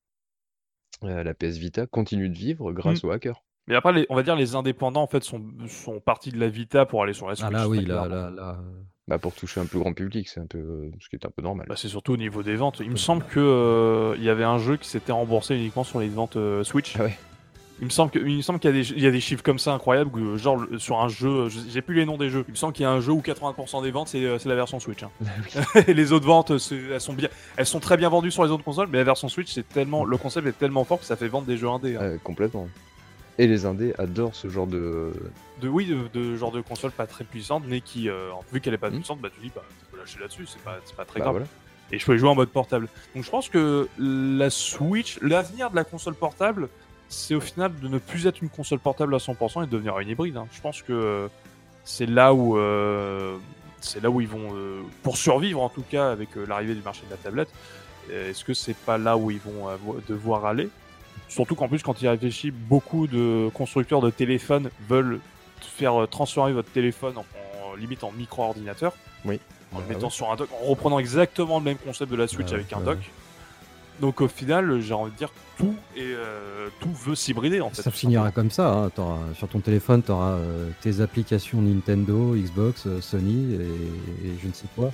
euh, la PS Vita continue de vivre grâce aux hackers.
Mais après, les- on va dire les indépendants en fait sont, sont partis de la Vita pour aller sur la Switch.
ah là, oui,
très
là,
clairement.
là, là,
Bah, pour toucher un plus grand public, c'est un peu, euh, ce qui est un peu normal.
Bah, c'est surtout au niveau des ventes. Il me semble que euh, il y avait un jeu qui s'était remboursé uniquement sur les ventes euh, Switch.
Ah ouais.
Il me semble qu'il y, a des- il y a des chiffres comme ça incroyables, euh, genre sur un jeu, je- j'ai plus les noms des jeux. Il me semble qu'il y a un jeu où 80% des ventes c'est euh, c'est la version Switch. hein. Et [LAUGHS] les autres ventes, elles sont bien, elles sont très bien vendues sur les autres consoles, mais la version Switch, c'est tellement, le concept est tellement fort que ça fait vendre des jeux indés. hein.
Euh, complètement. Et les indés adorent ce genre de.
De oui, de, de genre de console pas très puissante, mais qui, euh, vu qu'elle est pas
Mhm.
puissante, bah tu dis, bah tu peux lâcher là-dessus, c'est pas, pas très
Bah,
grave.
voilà.
et je peux y jouer en mode portable. Donc je pense que la Switch, l'avenir de la console portable, c'est au final de ne plus être une console portable à 100% et de devenir une hybride. hein. Je pense que c'est là où euh, c'est là où ils vont euh, pour survivre en tout cas avec euh, l'arrivée du marché de la tablette. Est-ce que c'est pas là où ils vont devoir aller? Surtout qu'en plus, quand il réfléchit, beaucoup de constructeurs de téléphones veulent faire transformer votre téléphone en, en- limite en micro-ordinateur.
Oui.
En le
Bah
mettant
ouais.
sur un dock, en reprenant exactement le même concept de la Switch
Ah
avec un
ouais,
dock. Donc au final, j'ai envie de dire tout et euh, tout veut s'hybrider en fait.
ça finira comme ça. hein. T'auras- sur ton téléphone, tu auras tes applications Nintendo, Xbox, euh, Sony et, et je ne sais quoi.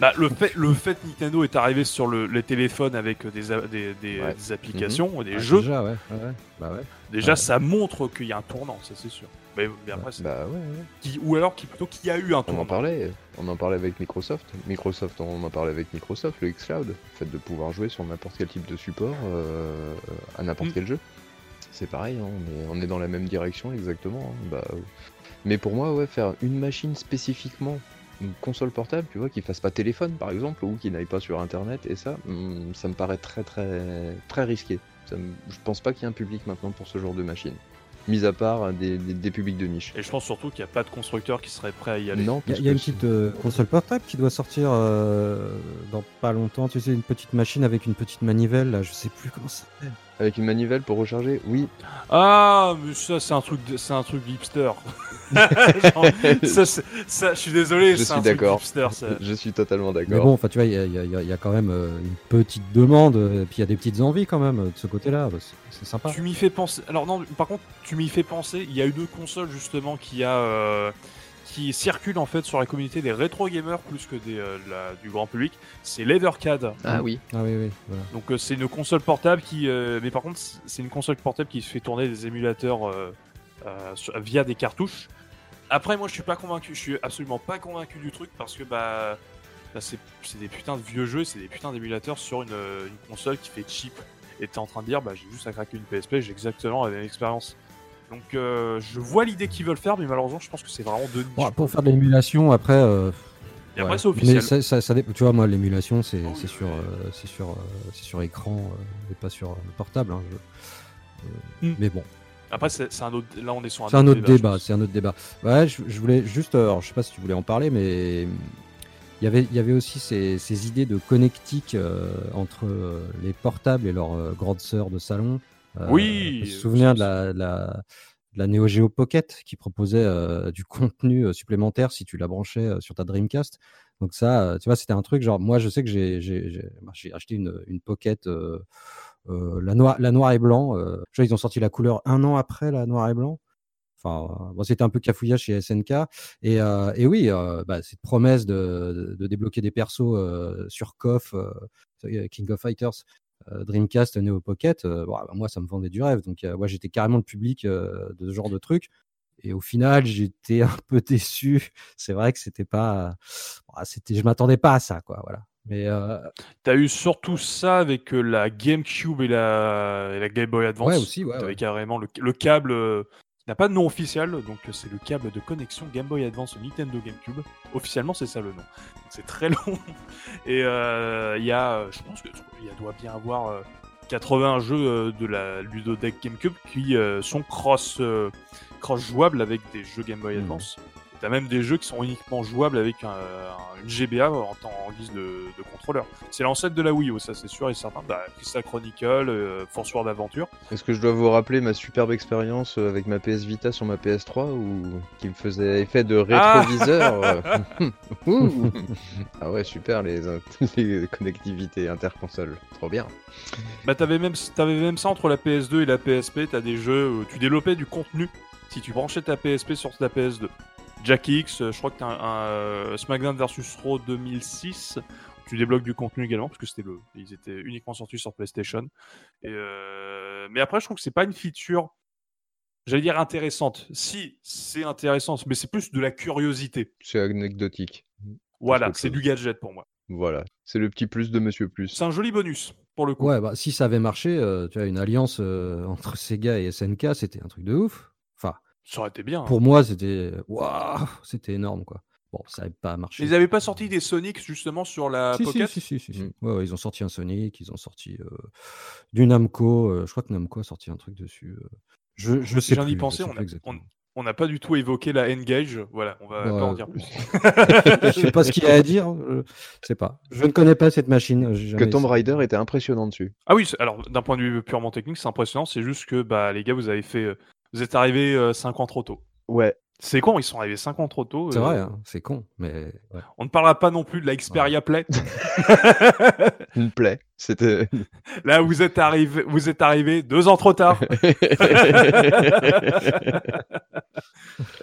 Bah, le, fait, le fait que Nintendo est arrivé sur le, les téléphones avec des, a- des, des-
Ouais.
des applications, des
Ah,
jeux,
Déjà, ouais. ouais, ouais. Bah ouais.
déjà
ouais.
ça montre qu'il y a un tournant, ça c'est sûr. Mais, mais après, c'est-
Bah ouais, ouais.
qui- ou alors qui, plutôt qu'il y a eu un
On
tournant.
en parlait, on en parlait avec Microsoft. Microsoft, on en parlait avec Microsoft, le xCloud, le fait de pouvoir jouer sur n'importe quel type de support, euh, à n'importe
Mm.
quel jeu. C'est pareil, hein, on, est, on est dans la même direction exactement. hein, bah, euh. Mais pour moi, ouais, faire une machine spécifiquement, une console portable, tu vois, qui fasse pas téléphone par exemple, ou qui n'aille pas sur internet, et ça, hmm, ça me paraît très très très risqué. Ça me- Je pense pas qu'il y ait un public maintenant pour ce genre de machine. Mis à part des, des- des publics de niche.
Et je pense surtout qu'il n'y a pas de constructeur qui serait prêt à y aller.
Non,
Il y y a une petite euh, console portable qui doit sortir euh, dans pas longtemps. Tu sais, une petite machine avec une petite manivelle. Là, je sais plus comment ça s'appelle.
Avec une manivelle pour recharger, oui.
Ah, mais ça, c'est un truc, de- c'est un truc hipster. [LAUGHS] Genre, ça, c'est- ça, je suis désolé,
Je suis d'accord. Je suis totalement
Mais
d'accord.
bon, enfin, tu vois, il y a, y y quand même euh, une petite demande. euh, Et puis il y a des petites envies quand même euh, de ce côté-là. bah, c'est- sympa.
Tu m'y fais penser. Alors non, par contre, tu m'y fais penser. Il y a une console justement qui a euh, qui circule en fait sur la communauté des rétro gamers plus que des, euh, la- du grand public. C'est l'Evercad.
Ah oui.
Ah oui, oui. voilà.
Donc euh, c'est une console portable qui, euh, mais par contre c'est une console portable qui fait tourner des émulateurs euh, euh, sur- via des cartouches. Après moi je suis pas convaincu, je suis absolument pas convaincu du truc parce que bah, bah, c'est des putains de vieux jeux, c'est des putains d'émulateurs sur une, une console qui fait cheap. Et t'es en train de dire bah j'ai juste à craquer une PSP, j'ai exactement la même expérience. Donc euh, je vois l'idée qu'ils veulent faire, mais malheureusement je pense que c'est vraiment de niche.
Bon, pour faire de l'émulation, après. euh,
Et après
ouais.
c'est officiel.
Mais ça, ça. Tu vois, moi, l'émulation, c'est
Oh,
c'est
oui,
sur, euh, c'est sur, euh, c'est sur écran euh, et pas sur euh, portable. hein, je- euh,
Hmm.
Mais bon,
Après c'est c'est un autre, là on est sur un
c'est un autre débat. C'est un autre débat. Ouais, je, je voulais juste. Alors, je sais pas si tu voulais en parler, mais il y avait, il y avait aussi ces, ces idées de connectique euh, entre euh, les portables et leurs euh, grandes sœurs de salon. Euh,
Oui,
Je me souviens de la, la, de la Neo Geo Pocket qui proposait euh, du contenu euh, supplémentaire si tu la branchais sur ta Dreamcast. Donc ça, tu vois, c'était un truc genre, moi je sais que j'ai bah, acheté une, une Pocket, euh, euh, la, noir, la et blanc. euh, je vois, ils ont sorti la couleur un an après la noir et blanc. Enfin, bon, c'était un peu cafouillage chez SNK. Et, et oui, bah, cette promesse de, de, de débloquer des persos sur KOF, King of Fighters, Dreamcast, Neo Pocket, euh, bon, bah, moi ça me vendait du rêve. Donc, euh, moi j'étais carrément le public euh, de ce genre de truc. Et au final, j'étais un peu [LAUGHS] déçu. C'est vrai que c'était pas, bah, c'était, je m'attendais pas à ça, quoi. Voilà. Mais euh,
T'as eu surtout ça avec euh, la GameCube et la, et la Game Boy Advance?
ouais aussi, ouais.
T'avais
ouais.
carrément le, le câble euh, n'a pas de nom officiel, donc c'est le câble de connexion Game Boy Advance au Nintendo GameCube. Officiellement, c'est ça le nom. C'est très [LAUGHS] long. Et euh, il y a, euh, je pense que il y a- doit bien avoir euh, 80 jeux euh, de la ludothèque GameCube qui euh, sont cross cross jouables avec des jeux Game Boy
Mhm.
Advance. T'as même des jeux qui sont uniquement jouables avec un- un- une GBA en, guise de, de contrôleur. C'est l'ancêtre de la Wii U, ça c'est sûr et certain. Bah, Crystal Chronicle, euh, Force World Adventure.
Est-ce que je dois vous rappeler ma superbe expérience euh, avec ma PS Vita sur ma PS3 ou qui me faisait effet de
Ah
rétroviseur [LAUGHS] [LAUGHS] ouh. Ah ouais, super les, [LAUGHS] les connectivités interconsoles, trop bien.
Bah t'avais même, t'avais même ça entre la PS2 et la PSP, t'as des jeux où tu développais du contenu si tu branchais ta PSP sur ta PS2. Jack X, euh, je crois que t'as un, un, euh, SmackDown vs Raw 2006, tu débloques du contenu également parce que c'était le, ils étaient uniquement sortis sur PlayStation. Et euh, mais après je trouve que c'est pas une feature, j'allais dire intéressante. Si c'est intéressant, mais c'est plus de la curiosité.
C'est anecdotique.
Voilà, c'est du gadget pour moi.
Voilà, c'est le petit plus de Monsieur Plus.
C'est un joli bonus pour le coup.
Ouais, bah, si ça avait marché, euh, tu vois, une alliance euh, entre Sega et SNK, c'était un truc de ouf.
Ça aurait été bien. hein.
pour moi, c'était waouh, c'était énorme, quoi. Bon, ça n'avait pas marché.
Ils avaient pas sorti des Sonic justement sur la
si, si,
Pocket
si, si, si, si.
Mm.
Ouais, ouais, ils ont sorti un Sonic, ils ont sorti euh, du Namco. euh, je crois que Namco a sorti un truc dessus. euh. Je, je sais
J'en pensais,
sais
on n'a pas du tout évoqué la N-Gage. Voilà, on va pas en dire plus. [LAUGHS]
je sais pas ce qu'il y a à dire. Je sais pas. Je ne connais pas cette machine.
Que Tomb. Raider était impressionnant dessus.
ah oui, alors d'un point de vue purement technique, c'est impressionnant. C'est juste que bah les gars, vous avez fait, euh, vous êtes arrivés 5 ans trop tôt.
Ouais,
C'est con, ils sont arrivés 5 ans trop tôt.
C'est
euh,
vrai, hein, c'est con, mais ouais.
On ne parlera pas non plus de la Xperia Play. [LAUGHS]
une plaie. C'était.
Là, vous êtes arrivé, vous êtes arrivé deux ans trop tard. [LAUGHS]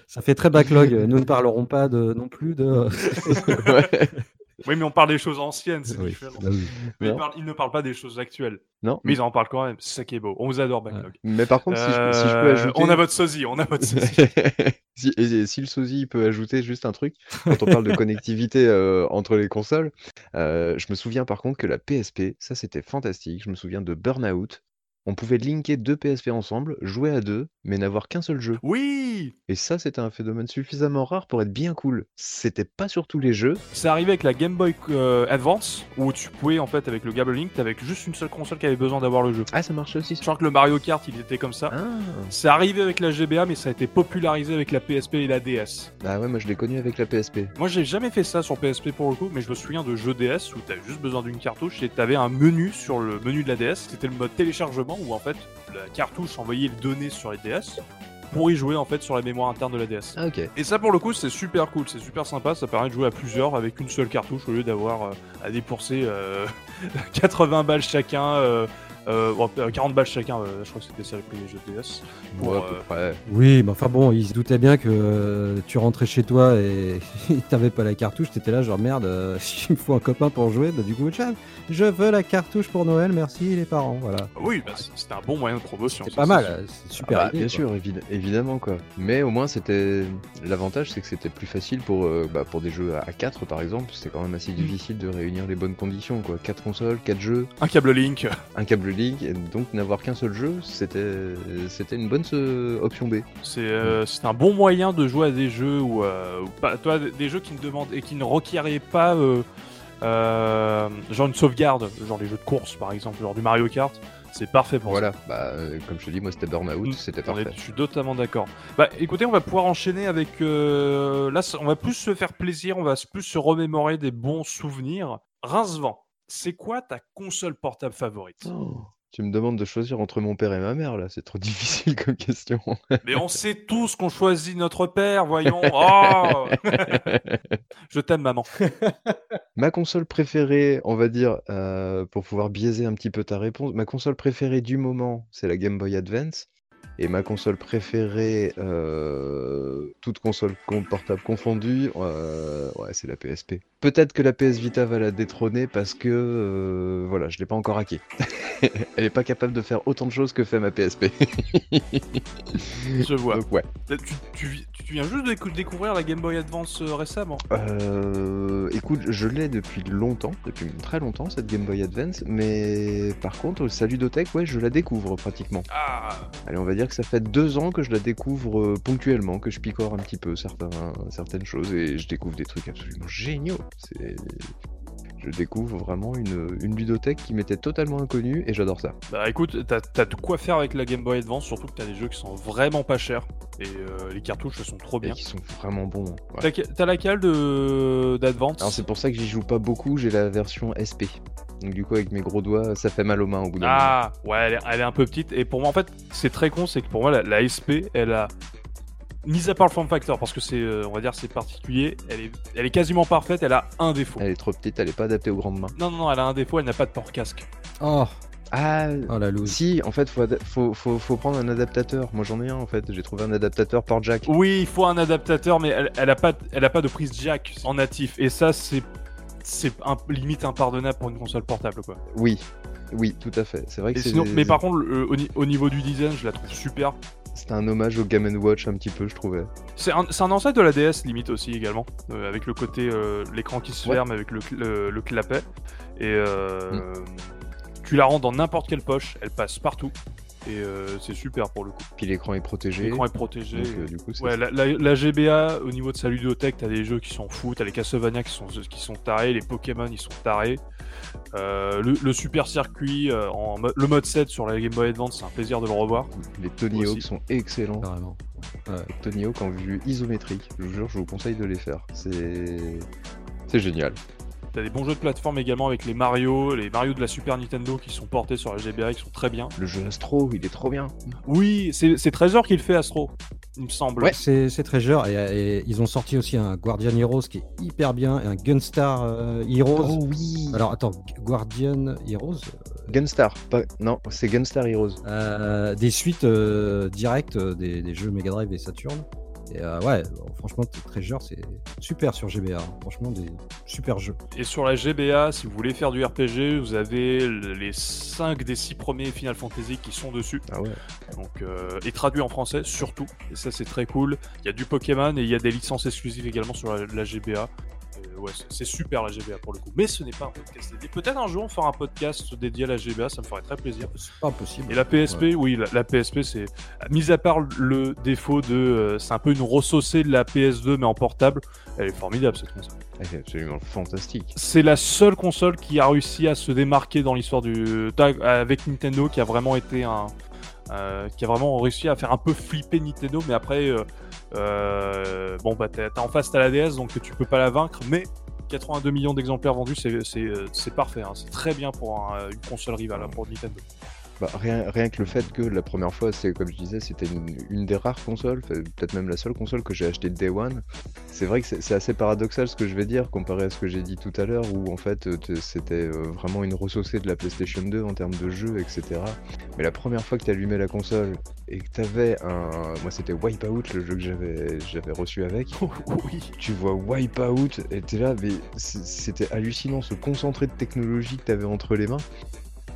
ça fait très backlog. Nous ne parlerons pas de, non plus de. [LAUGHS]
Oui, mais on parle des choses anciennes, c'est
Oui,
différent.
oui.
Mais ils,
Non.
parlent- ils ne parlent pas des choses actuelles.
Non.
Mais ils en parlent quand même. C'est ça qui est beau. On vous adore, Backlog.
Mais par contre, si, je, si je peux
Euh,
ajouter.
On a votre sosie, on a votre sosie. [LAUGHS]
si, et si le sosie peut ajouter juste un truc, quand on parle de [LAUGHS] connectivité euh, entre les consoles, euh, je me souviens par contre que la PSP, ça c'était fantastique. Je me souviens de Burnout. On pouvait linker deux PSP ensemble, jouer à deux, mais n'avoir qu'un seul jeu.
Oui
Et ça, c'était un phénomène suffisamment rare pour être bien cool. C'était pas sur tous les jeux.
C'est arrivé avec la Game Boy euh, Advance, où tu pouvais, en fait, avec le Gable Link, t'avais juste une seule console qui avait besoin d'avoir le jeu.
Ah, ça marchait aussi.
Sachant que le Mario Kart, il était comme ça.
Ah.
C'est arrivé avec la GBA, mais ça a été popularisé avec la PSP et la DS.
Bah ouais, moi je l'ai connu avec la PSP.
Moi, j'ai jamais fait ça sur PSP pour le coup, mais je me souviens de jeux DS où t'avais juste besoin d'une cartouche et t'avais un menu sur le menu de la DS. C'était le mode téléchargement où en fait la cartouche envoyait les données sur les DS pour y jouer en fait sur la mémoire interne de la DS.
Ah.
Et ça pour le coup c'est super cool, c'est super sympa, ça permet de jouer à plusieurs avec une seule cartouche au lieu d'avoir euh, à débourser euh, [LAUGHS] 80 balles chacun, euh, euh, bon, euh, 40 balles chacun, euh, je crois que c'était ça le prix des jeux DS. Pour,
Ouais, à
euh,
peu près.
Oui, mais enfin bon, ils se doutaient bien que euh, tu rentrais chez toi et [LAUGHS] t'avais pas la cartouche, t'étais là genre merde, euh, [LAUGHS] il me faut un copain pour jouer, bah du coup, je veux la cartouche pour Noël, merci les parents, voilà.
Oui, bah, c'était un bon moyen de promotion.
C'est pas mal, c'est super
Ah bah,
idée,
bien
quoi.
sûr, évid- évidemment quoi. Mais au moins c'était l'avantage, c'est que c'était plus facile pour euh, bah, pour des jeux à 4 par exemple. C'était quand même assez difficile de réunir les bonnes conditions quoi. 4 consoles, 4 jeux,
Un câble Link.
un câble Link, et donc n'avoir qu'un seul jeu, c'était c'était une bonne euh, option B.
C'est euh, un bon moyen de jouer à des jeux euh, où pas, toi, des jeux qui ne demandent et qui ne requéraient pas euh, euh, genre une sauvegarde, genre les jeux de course par exemple, genre du Mario Kart. C'est parfait pour
Voilà, bah euh, comme je te dis, moi c'était Burnout,
Mm.
c'était parfait.
je suis totalement d'accord. Bah écoutez, on va pouvoir enchaîner avec. euh, là, ça- on va plus se faire plaisir, on va plus se remémorer des bons souvenirs. Rincevent, c'est quoi ta console portable favorite?
Oh, tu me demandes de choisir entre mon père et ma mère là, c'est trop [LAUGHS] difficile comme question.
Mais on sait tous qu'on choisit notre père, voyons. Oh [LAUGHS] Je t'aime, maman. [LAUGHS]
Ma console préférée, on va dire, euh, pour pouvoir biaiser un petit peu ta réponse, ma console préférée du moment, c'est la Game Boy Advance. Et ma console préférée, euh, toute console con- portable confondue, euh, ouais, c'est la PSP. Peut-être que la PS Vita va la détrôner parce que, euh, voilà, je l'ai pas encore hacké. [LAUGHS] Elle est pas capable de faire autant de choses que fait ma PSP.
Je vois.
Donc ouais.
Tu, tu vi- tu viens juste de décou- découvrir la Game Boy Advance euh, récemment.
Euh, écoute, je l'ai depuis longtemps, depuis très longtemps cette Game Boy Advance, mais par contre, sa ludothèque, ouais, je la découvre pratiquement.
Ah
Allez, on va dire que ça fait deux ans que je la découvre euh, ponctuellement, que je picore un petit peu certains, certaines choses et je découvre des trucs absolument géniaux. Je découvre vraiment une, une ludothèque qui m'était totalement inconnue et j'adore ça.
Bah écoute, t'as as de quoi faire avec la Game Boy Advance, surtout que t'as des jeux qui sont vraiment pas chers. Et euh, les cartouches sont trop
Et
bien.
qui sont vraiment bons. ouais.
T'as que- T'as laquelle d'Advance
Alors c'est pour ça que j'y joue pas beaucoup, j'ai la version SP. Donc du coup avec mes gros doigts, ça fait mal aux mains au bout d'un moment.
Ah ouais, elle est, elle est un peu petite. Et pour moi, en fait, c'est très con, c'est que pour moi, la, la SP, elle a. Mis à part le form factor, parce que c'est, euh, on va dire, c'est particulier, elle est, elle est quasiment parfaite, elle a un défaut.
Elle est trop petite, elle est pas adaptée aux grandes mains.
Non, non, non, elle a un défaut, elle n'a pas de port casque.
Oh,
Ah
oh la loose.
si, en fait, faut, faut, faut, faut prendre un adaptateur. Moi j'en ai un en fait, j'ai trouvé un adaptateur port jack.
Oui, il faut un adaptateur, mais elle, elle a pas, elle a pas de prise jack en natif. Et ça, c'est, c'est un, limite impardonnable pour une console portable, quoi.
Oui, oui, tout à fait. C'est vrai que
Et
c'est
sinon, mais par contre, le- au, ni- au niveau du design, je la trouve super.
C'était un hommage au Game Watch un petit peu, je trouvais.
C'est un, un ancêtre de la DS limite aussi également, euh, avec le côté euh, l'écran qui se
Ouais.
ferme avec le, cl- le, le clapet. Et euh, tu la rends dans n'importe quelle poche, elle passe partout. Et euh, c'est super pour le coup.
Puis l'écran est protégé.
L'écran est protégé.
donc, euh, du coup, c'est
Ouais, la, la- la GBA, au niveau de sa ludothèque, t'as des jeux qui sont fous, t'as les Castlevania qui sont, qui sont tarés, les Pokémon ils sont tarés. Euh, le, le super circuit, euh, en le mode 7 sur la Game Boy Advance, c'est un plaisir de le revoir.
les Tony. Hawk sont excellents.
Carrément. Ouais.
Tony Hawk en vue isométrique, je vous jure, je vous conseille de les faire. C'est c'est génial.
T'as des bons jeux de plateforme également avec les Mario, les Mario de la Super Nintendo qui sont portés sur la GBA, qui sont très bien.
Le jeu Astro, il est trop bien.
Oui, c'est c'est Trésor qui le fait, Astro, il me semble.
Ouais.
C'est c'est Treasure et, et ils ont sorti aussi un Guardian Heroes qui est hyper bien et un Gunstar euh, Heroes.
Oh oui.
Alors attends, Guardian Heroes
Gunstar, pas... non, c'est Gunstar Heroes.
euh, Des suites euh, directes euh, des, des jeux Mega Drive et Saturn. Et euh, ouais, franchement, Treasure c'est super sur GBA. hein. Franchement, des super jeux.
Et sur la GBA, si vous voulez faire du RPG, vous avez le- les 5 des 6 premiers Final Fantasy qui sont dessus.
Ah ouais.
Donc, euh, et traduit en français surtout. Et ça, c'est très cool. Il y a du Pokémon et il y a des licences exclusives également sur la, la GBA. Euh, ouais, c'est- super la GBA pour le coup. Mais ce n'est pas un podcast dédié. Peut-être un jour on fera un podcast dédié à la GBA, ça me ferait très plaisir.
C'est pas impossible.
Et la PSP, oui, la, la PSP, c'est. Mis à part le défaut de. euh, c'est un peu une ressaucée de la PS2, mais en portable, elle est formidable cette console.
Elle est absolument fantastique.
C'est la seule console qui a réussi à se démarquer dans l'histoire du. tag- Avec Nintendo, qui a vraiment été un. Euh, qui a vraiment réussi à faire un peu flipper Nintendo, mais après. euh, euh, bon, bah, t'as en face, t'as la DS, donc tu peux pas la vaincre, mais. 82 millions d'exemplaires vendus, c'est- euh, parfait. hein. C'est très bien pour un- une console rivale hein, pour Nintendo.
Bah, rien, rien que le fait que la première fois, c'est comme je disais, c'était une, une des rares consoles, peut-être même la seule console que j'ai acheté Day One. C'est vrai que c'est assez paradoxal ce que je vais dire comparé à ce que j'ai dit tout à l'heure, où en fait euh, c'était euh, vraiment une ressaucée de la PlayStation 2 en termes de jeux, etc. Mais la première fois que tu allumais la console et que tu avais un. Moi, c'était Wipeout, le jeu que j'avais reçu avec. [LAUGHS]
oui.
Tu vois Wipeout et t'es là, mais c'était hallucinant ce concentré de technologie que t'avais entre les mains.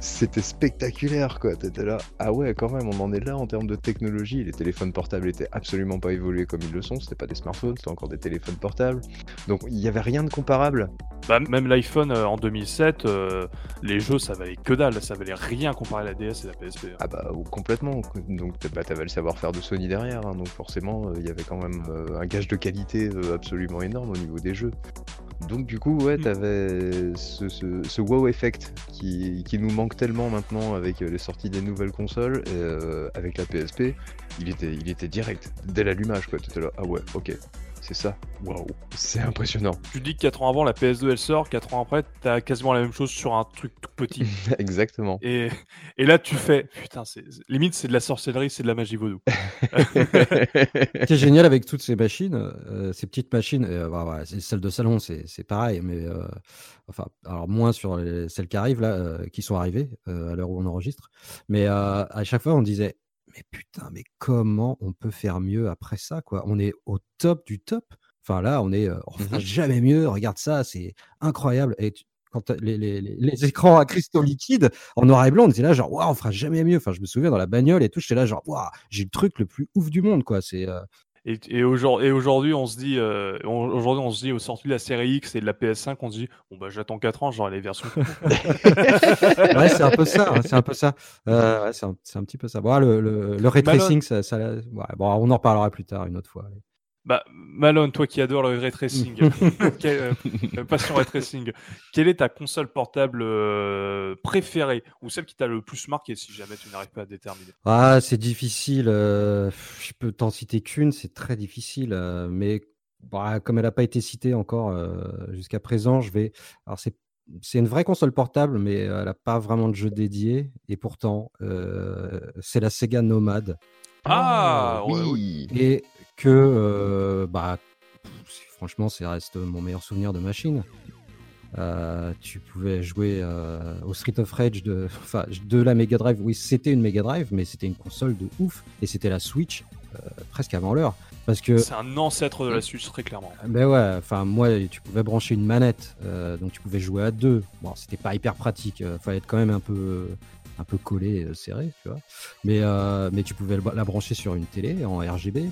C'était spectaculaire quoi, t'étais là, ah ouais quand même on en est là en termes de technologie, les téléphones portables étaient absolument pas évolués comme ils le sont, c'était pas des smartphones, c'était encore des téléphones portables, donc il y avait rien de comparable.
Bah, même l'iPhone euh, en 2007, euh, les jeux ça valait que dalle, ça valait rien comparé à la DS et la PSP. hein.
Ah bah complètement, donc bah, t'avais le savoir-faire de Sony derrière, hein, donc forcément euh, il y avait quand même un gage de qualité absolument énorme au niveau des jeux. Donc du coup ouais
Mm.
t'avais ce, ce, ce wow effect qui, qui nous manque tellement maintenant avec euh, les sorties des nouvelles consoles, et, euh, avec la PSP, il était, direct, dès l'allumage quoi, t'étais là, ah ouais ok, c'est ça, waouh, c'est impressionnant.
Tu dis que 4 ans avant la PS2 elle sort, 4 ans après t'as quasiment la même chose sur un truc tout petit. [LAUGHS]
Exactement.
Et, et là tu fais, putain, c'est limite c'est de la sorcellerie, c'est de la magie vaudou. [LAUGHS]
Ce qui est génial avec toutes ces machines, euh, ces petites machines, euh, voilà, voilà, c'est- celles de salon, c'est c'est pareil, mais euh, enfin, alors moins sur les- celles qui arrivent là, euh, qui sont arrivées euh, à l'heure où on enregistre. Mais euh, à chaque fois, on disait, mais putain, mais comment on peut faire mieux après ça, quoi? On est au top du top. Enfin là, on est, euh, on fera
Mhm.
jamais mieux. Regarde ça, c'est incroyable. Et tu- quand les écrans à cristaux liquides en noir et blanc, on était là genre, waouh, on fera jamais mieux. Enfin, je me souviens dans la bagnole et tout, j'étais là genre, waouh, j'ai le truc le plus ouf du monde, quoi. C'est euh,
Et, et aujourd'hui, et aujourd'hui, on se dit, euh, on- aujourd'hui, on se dit, au sorti de la série X et de la PS5, on se dit, bon bah j'attends 4 ans, j'aurai les versions. [LAUGHS]
ouais, [LAUGHS] c'est un peu ça, hein, c'est un peu ça. Euh, ouais, c'est un, c'est un petit peu ça. Bon, le, le, le ray tracing, ça, ça- ouais, bon, on en reparlera plus tard une autre fois. allez.
Bah, Malone, toi qui adores le ray tracing, [LAUGHS] quelle, euh, passion ray tracing, quelle est ta console portable euh, préférée ou celle qui t'a le plus marqué si jamais tu n'arrives pas à déterminer?
Ah, c'est difficile. euh, je peux t'en citer qu'une, c'est très difficile. euh, mais bah, comme elle n'a pas été citée encore euh, jusqu'à présent, je vais. Alors, c'est. C'est une vraie console portable, mais elle n'a pas vraiment de jeu dédié. Et pourtant, euh, c'est la Sega Nomad.
Ah,
oui.
et que euh, bah pff, franchement ça reste mon meilleur souvenir de machine Euh, tu pouvais jouer euh, au Street of Rage de, [LAUGHS] enfin, de la Mega Drive. Oui, c'était une Mega Drive, mais c'était une console de ouf. Et c'était la Switch, euh, presque avant l'heure. Parce que,
C'est un ancêtre de la Switch, très clairement.
ben ouais, enfin, moi, tu pouvais brancher une manette, donc tu pouvais jouer à deux. Bon, c'était pas hyper pratique. Il fallait être quand même un peu, un peu collé, serré, tu vois. Mais, mais tu pouvais la brancher sur une télé en RGB.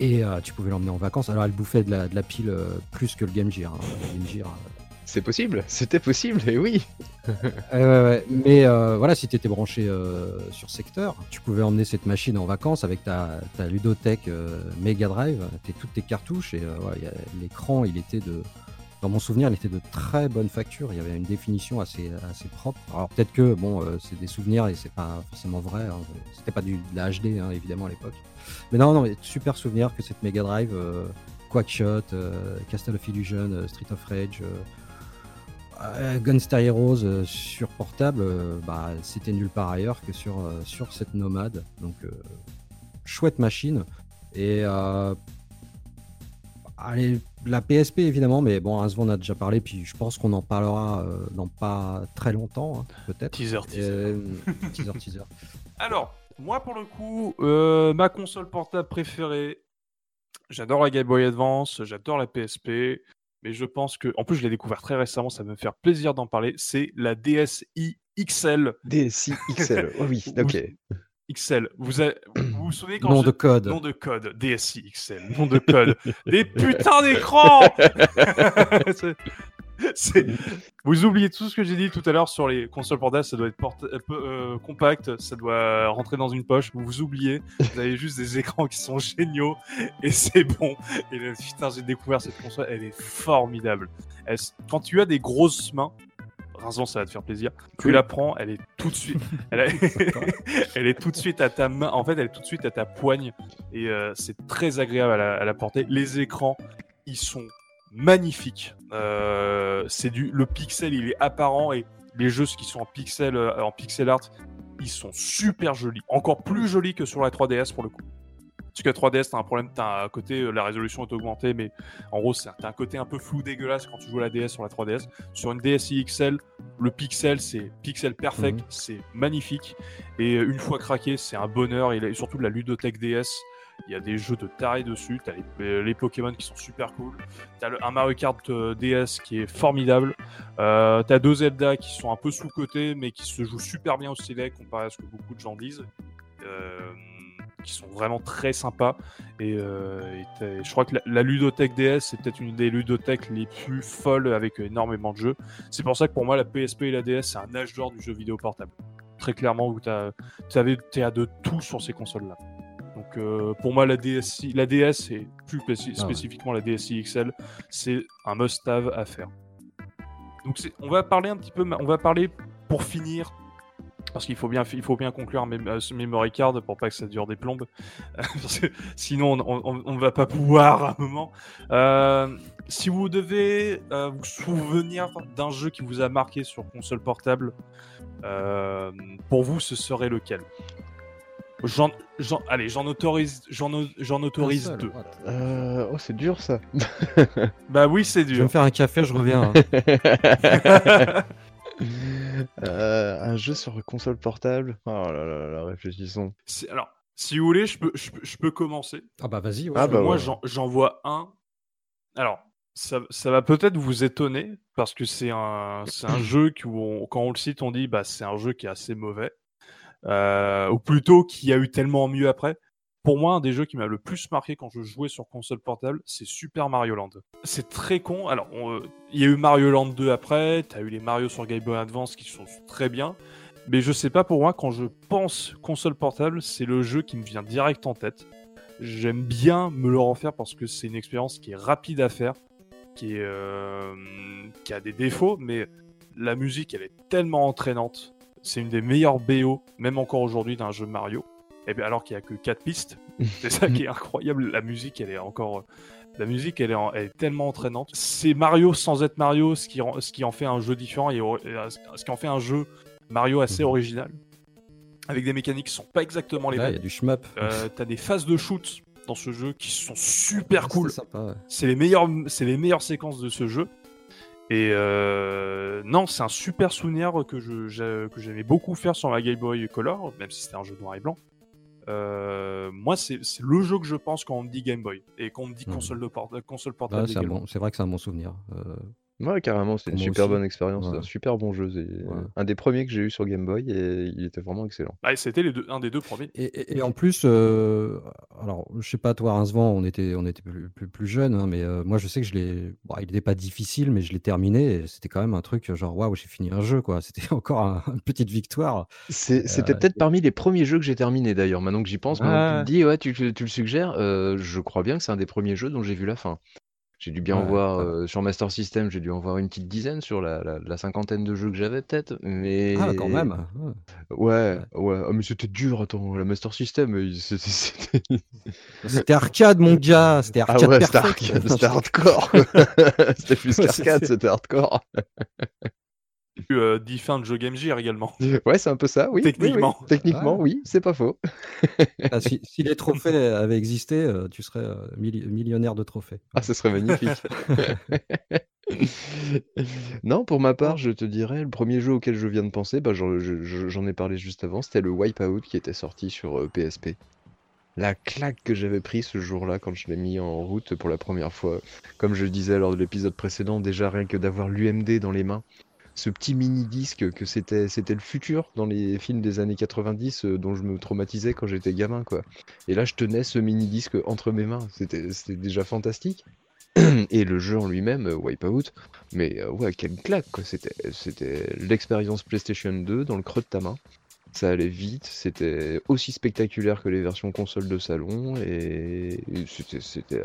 Et euh, tu pouvais l'emmener en vacances. Alors, elle bouffait de la, de la pile euh, plus que le Game Gear. hein. Le Game Gear, euh,
C'est possible, c'était possible, et oui. [LAUGHS]
Ouais, ouais, ouais. Mais euh, voilà, si tu étais branché euh, sur secteur, tu pouvais emmener cette machine en vacances avec ta, ta ludothèque euh, Mega Drive, t'es- toutes tes cartouches et euh, y a- l'écran, il était de, dans mon souvenir, il était de très bonne facture. Il y avait une définition assez, assez propre. Alors peut-être que bon, euh, c'est des souvenirs et c'est pas forcément vrai. hein. C'était pas du, de la HD hein, évidemment à l'époque. Mais non, non, mais super souvenir que cette Mega Drive, euh, Quackshot, euh, Castle of Illusion, euh, Street of Rage. Gunstar Heroes sur portable, bah, c'était nulle part ailleurs que sur, sur cette nomade. Donc, chouette machine. Et allez, la PSP évidemment, mais bon, Asvan on a déjà parlé, puis je pense qu'on en parlera euh, dans pas très longtemps, hein, peut-être.
Teaser, teaser.
Euh, [LAUGHS] teaser, teaser.
Alors, moi pour le coup, euh, ma console portable préférée, j'adore la Game Boy Advance, j'adore la PSP, mais je pense que, en plus je l'ai découvert très récemment, ça va me faire plaisir d'en parler, c'est la DSi XL.
DSi XL, oh oui, ok.
XL. Vous avez- vous, vous souvenez quand
Nom
je-
de code.
Nom de code, DSI XL, nom de code. [LAUGHS] Des putains d'écrans [LAUGHS] Vous oubliez tout ce que j'ai dit tout à l'heure sur les consoles portables, ça doit être porta- euh, euh, compact, ça doit rentrer dans une poche. Vous vous oubliez, vous avez juste des écrans qui sont géniaux et c'est bon. Et là, putain, j'ai découvert cette console, elle est formidable. Elle quand tu as des grosses mains, Rinzon, ça va te faire plaisir. Tu la prends, elle est tout de suite, [LAUGHS] [LAUGHS] elle, est tout de suite à ta main. En fait, elle est tout de suite à ta poigne et euh, c'est très agréable à la, à la porter. Les écrans, ils sont magnifiques. Euh, c'est du, le pixel, il est apparent et les jeux qui sont en pixel, euh, en pixel art, ils sont super jolis. Encore plus jolis que sur la 3DS pour le coup. Parce que la 3DS, t'as un problème, t'as un côté, euh, la résolution est augmentée, mais en gros, c'est- t'as un côté un peu flou dégueulasse quand tu joues à la DS sur la 3DS. Sur une DSi XL, le pixel, c'est pixel perfect,
Mhm.
c'est magnifique. Et euh, une fois craqué, c'est un bonheur. Et, surtout de la ludothèque DS, il y a des jeux de taré dessus. T'as les, euh, les Pokémon qui sont super cool. T'as un Mario Kart DS qui est formidable. Euh, T'as deux Zelda qui sont un peu sous-cotés, mais qui se jouent super bien au stylet comparé à ce que beaucoup de gens disent. Euh, qui sont vraiment très sympas. Et, euh, et je crois que la, la ludothèque DS, c'est peut-être une des ludothèques les plus folles avec énormément de jeux. C'est pour ça que pour moi, la PSP et la DS, c'est un âge d'or du jeu vidéo portable. Très clairement, où tu as, à de tout sur ces consoles-là. Donc euh, pour moi, la, DSi, la DS, et plus
Ah ouais.
spécifiquement la DSi XL, c'est un must-have à faire. Donc on va parler un petit peu, on va parler pour finir, parce qu'il faut bien, il faut bien conclure euh, ce memory card pour pas que ça dure des plombes, [LAUGHS] Parce que sinon on, on, on va pas pouvoir à un moment. Euh, si vous devez euh, vous souvenir d'un jeu qui vous a marqué sur console portable, euh, pour vous ce serait lequel? J'en, j'en- allez, j'en autorise, j'en, au- j'en autorise deux.
Euh, oh, c'est dur ça.
Bah oui, c'est
Je vais
dur.
me faire un café, je reviens. hein. [LAUGHS] [LAUGHS] [LAUGHS]
Euh, un jeu sur console portable. Oh là là là, réfléchissons.
Alors, si vous voulez, je peux, je, peux- je peux commencer.
Ah bah vas-y. ouais.
Ah bah
moi,
ouais.
j'en, j'en vois un. Alors, ça, ça va peut-être vous étonner parce que c'est un, c'est un jeu qui, où on- quand on le cite, on dit bah c'est un jeu qui est assez mauvais, Euh, ou plutôt qui a eu tellement mieux après. Pour moi, un des jeux qui m'a le plus marqué quand je jouais sur console portable, c'est Super Mario Land. C'est très con. Alors, euh, il y a eu Mario Land 2 après, t'as eu les Mario sur Game Boy Advance qui sont très bien. Mais je sais pas, pour moi, quand je pense console portable, c'est le jeu qui me vient direct en tête. J'aime bien me le refaire parce que c'est une expérience qui est rapide à faire, qui, euh, qui a des défauts, mais la musique, elle est tellement entraînante. C'est une des meilleures BO, même encore aujourd'hui, d'un jeu Mario. Et bien, alors qu'il n'y a que 4 pistes. [LAUGHS] C'est ça qui est incroyable. La musique, elle est encore. La musique, elle est, en- elle est tellement entraînante. C'est Mario sans être Mario, ce qui, rend- ce qui en fait un jeu différent et, euh, ce qui en fait un jeu Mario assez
Mhm.
original. Avec des mécaniques qui sont pas exactement les
Là, il y
mêmes.
a du shmup.
Euh, T'as des phases de shoot dans ce jeu qui sont super cool.
C'est ouais.
Les meilleures, c'est les meilleures séquences de ce jeu. Et euh, non, c'est un super souvenir que je j'ai- que j'aimais beaucoup faire sur ma Game Boy Color, même si c'était un jeu noir et blanc. Euh, moi, c'est le jeu que je pense quand on me dit Game Boy et quand on me dit
Mhm.
console, de port- console
Ouais,
portable.
c'est bon- c'est vrai que c'est un bon souvenir. Euh,
Ouais, carrément, c'est une
Moi
super
aussi.
bonne expérience.
Ouais.
un super bon jeu. C'est un des premiers que j'ai eu sur Game Boy et il était vraiment excellent.
Ah, et C'était les deux, un des deux premiers.
Et, et- et en plus, euh, alors je sais pas toi, Rincevent, on était, on était plus, plus, plus jeunes, hein, mais euh, moi je sais que je l'ai, bon, il n'était pas difficile, mais je l'ai terminé. et C'était quand même un truc genre waouh, j'ai fini un jeu quoi. [LAUGHS] C'était encore un- une petite victoire.
C'est- C'était
Euh,
peut-être parmi les premiers jeux que j'ai terminé d'ailleurs. Maintenant que j'y pense, maintenant que
Ouais.
tu te dis, ouais, tu, tu- tu le suggères, euh, je crois bien que c'est un des premiers jeux dont j'ai vu la fin. J'ai dû bien en voir
ouais.
euh, sur Master System, j'ai dû en voir une petite dizaine sur la, la- la cinquantaine de jeux que j'avais peut-être. Mais
Ah quand même. ouais.
Ouais, ouais. Ah, mais c'était dur, attends, la Master System, euh, [LAUGHS] c'était-
arcade mon gars, c'était
Ah
arcade
ouais, c'était arcade, c'était hardcore. [LAUGHS] [LAUGHS] c'était plus qu'arcade, c'était hardcore.
Euh, 10 fins de jeu Game Gear également. [LAUGHS]
Ouais, c'est un peu ça, oui. oui, oui.
Techniquement.
Techniquement,
Ouais.
oui, c'est pas faux.
Ah, si, si les trophées avaient existé, euh, tu serais euh, milli- millionnaire de trophées.
Ah, ce serait magnifique. [LAUGHS] Non, pour ma part, je te dirais, le premier jeu auquel je viens de penser, bah, j'en je- je- j'en ai parlé juste avant, c'était le Wipeout qui était sorti sur euh, PSP. La claque que j'avais pris ce jour-là quand je l'ai mis en route pour la première fois. Comme je le disais lors de l'épisode précédent, déjà rien que d'avoir l'UMD dans les mains, ce petit mini-disque que c'était c'était le futur dans les films des années 90 euh, dont je me traumatisais quand j'étais gamin quoi. Et là je tenais ce mini-disque entre mes mains, c'était c'était déjà fantastique. [CLEARS THROAT] Et le jeu en lui-même, euh, Wipeout, mais euh, ouais, quelle claque quoi, c'était c'était l'expérience PlayStation 2 dans le creux de ta main. Ça allait vite, c'était aussi spectaculaire que les versions console de salon et, c'était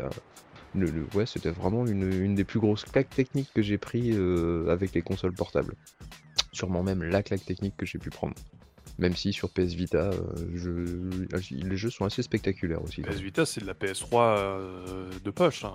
le, le- ouais, c'était vraiment une, une des plus grosses claques techniques que j'ai pris euh, avec les consoles portables. Sûrement même la claque technique que j'ai pu prendre. Même si sur PS Vita, euh, je- les jeux sont assez spectaculaires aussi.
PS. Vita, c'est de la PS3 euh, de poche, hein,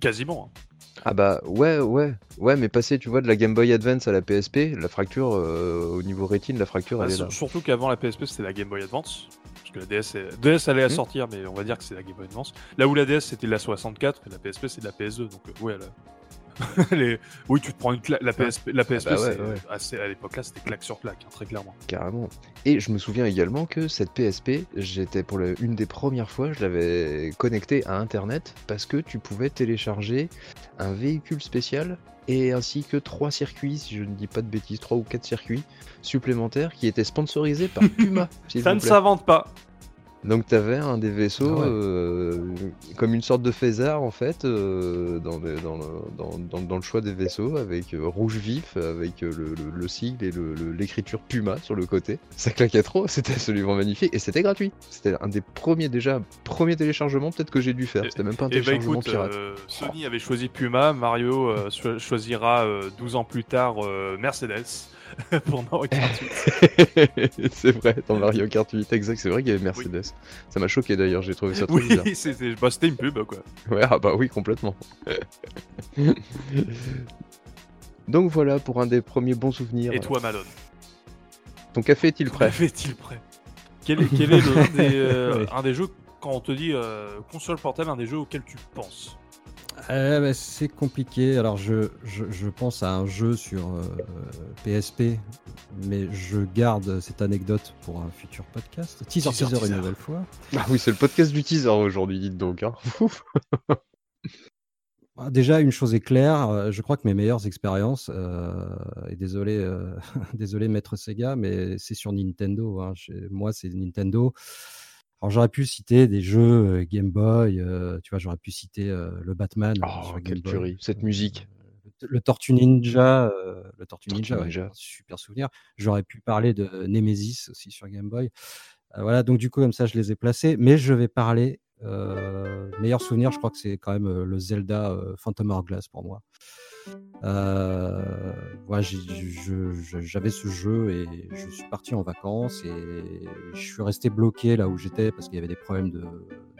quasiment. hein.
Ah bah ouais, ouais, ouais, mais passer, tu vois, de la Game Boy Advance à la PSP, la fracture euh, au niveau rétine, la fracture,
Bah,
elle est là.
surtout qu'avant la PSP, c'était la Game Boy Advance. Parce que la DS, est- DS allait à
Hmm.
sortir, mais on va dire que c'est la Game Boy Advance. Là où la DS, c'était la 64, et la PSP, c'est de la PS2. Donc, euh, ouais, là. [LAUGHS] Les- Oui, tu te prends une cla- la PSP, la PSP
bah ouais,
c'est
ouais.
assez- à l'époque là, c'était claque sur claque, hein, très clairement.
Carrément. Et je me souviens également que cette PSP, j'étais pour le- une des premières fois, je l'avais connectée à Internet parce que tu pouvais télécharger un véhicule spécial et ainsi que trois circuits, si je ne dis pas de bêtises, trois ou quatre circuits supplémentaires qui étaient sponsorisés par [LAUGHS] Puma.
Ça
vous
ne s'invente pas.
Donc tu avais un des vaisseaux
Ah ouais.
euh, comme une sorte de phasar en fait euh, dans, le, dans, le, dans, dans- dans le choix des vaisseaux avec euh, rouge vif, avec le, le- le sigle et l'écriture Puma sur le côté. Ça claquait trop, [LAUGHS] c'était absolument magnifique et c'était gratuit. C'était un des premiers déjà premiers téléchargements peut-être que j'ai dû faire. C'était même pas un
Et bah
téléchargement
écoute,
pirate.
Sony avait choisi Puma, Mario cho- choisira euh, 12 ans plus tard Mercedes [LAUGHS] pour Mario Kart 8. [LAUGHS]
c'est vrai, dans Mario Kart 8, exact, c'est vrai qu'il y avait Mercedes. Ça m'a choqué d'ailleurs, j'ai trouvé ça trop bizarre. [LAUGHS]
Oui, c'était bah, c'était une pub quoi.
Ouais, ah bah oui, complètement. Donc voilà pour un des premiers bons souvenirs.
Et toi, Malone
Ton café est-il prêt
Est-il prêt quel est, quel est le, un, des, euh, un des jeux, quand on te dit euh, console portable, un des jeux auxquels tu penses
Euh, bah, c'est compliqué. Alors, je, je, je pense à un jeu sur euh, PSP, mais je garde cette anecdote pour un futur podcast. Teaser,
Teaser,
teaser, une nouvelle fois.
Ah oui, c'est le podcast du teaser aujourd'hui, dites donc. Hein. [LAUGHS]
Ah, Déjà, une chose est claire, euh, je crois que mes meilleures expériences, euh, et désolé, euh, [LAUGHS] désolé maître Sega, mais c'est sur Nintendo. hein. Moi, c'est Nintendo. Alors, j'aurais pu citer des jeux euh, Game Boy, euh, tu vois, j'aurais pu citer euh, le Batman
Oh,
sur
quelle
Boy.
tuerie, cette musique.
Le Tortue Ninja, euh, le Tortue
Tortue
Ninja, ouais, super souvenir. J'aurais pu parler de Nemesis aussi sur Game Boy. Voilà, donc du coup, comme ça, je les ai placés. Mais je vais parler. Meilleur souvenir, je crois que c'est quand même le Zelda Phantom Hourglass pour moi. Euh, j'avais ce jeu et je suis parti en vacances et je suis resté bloqué là où j'étais parce qu'il y avait des problèmes de-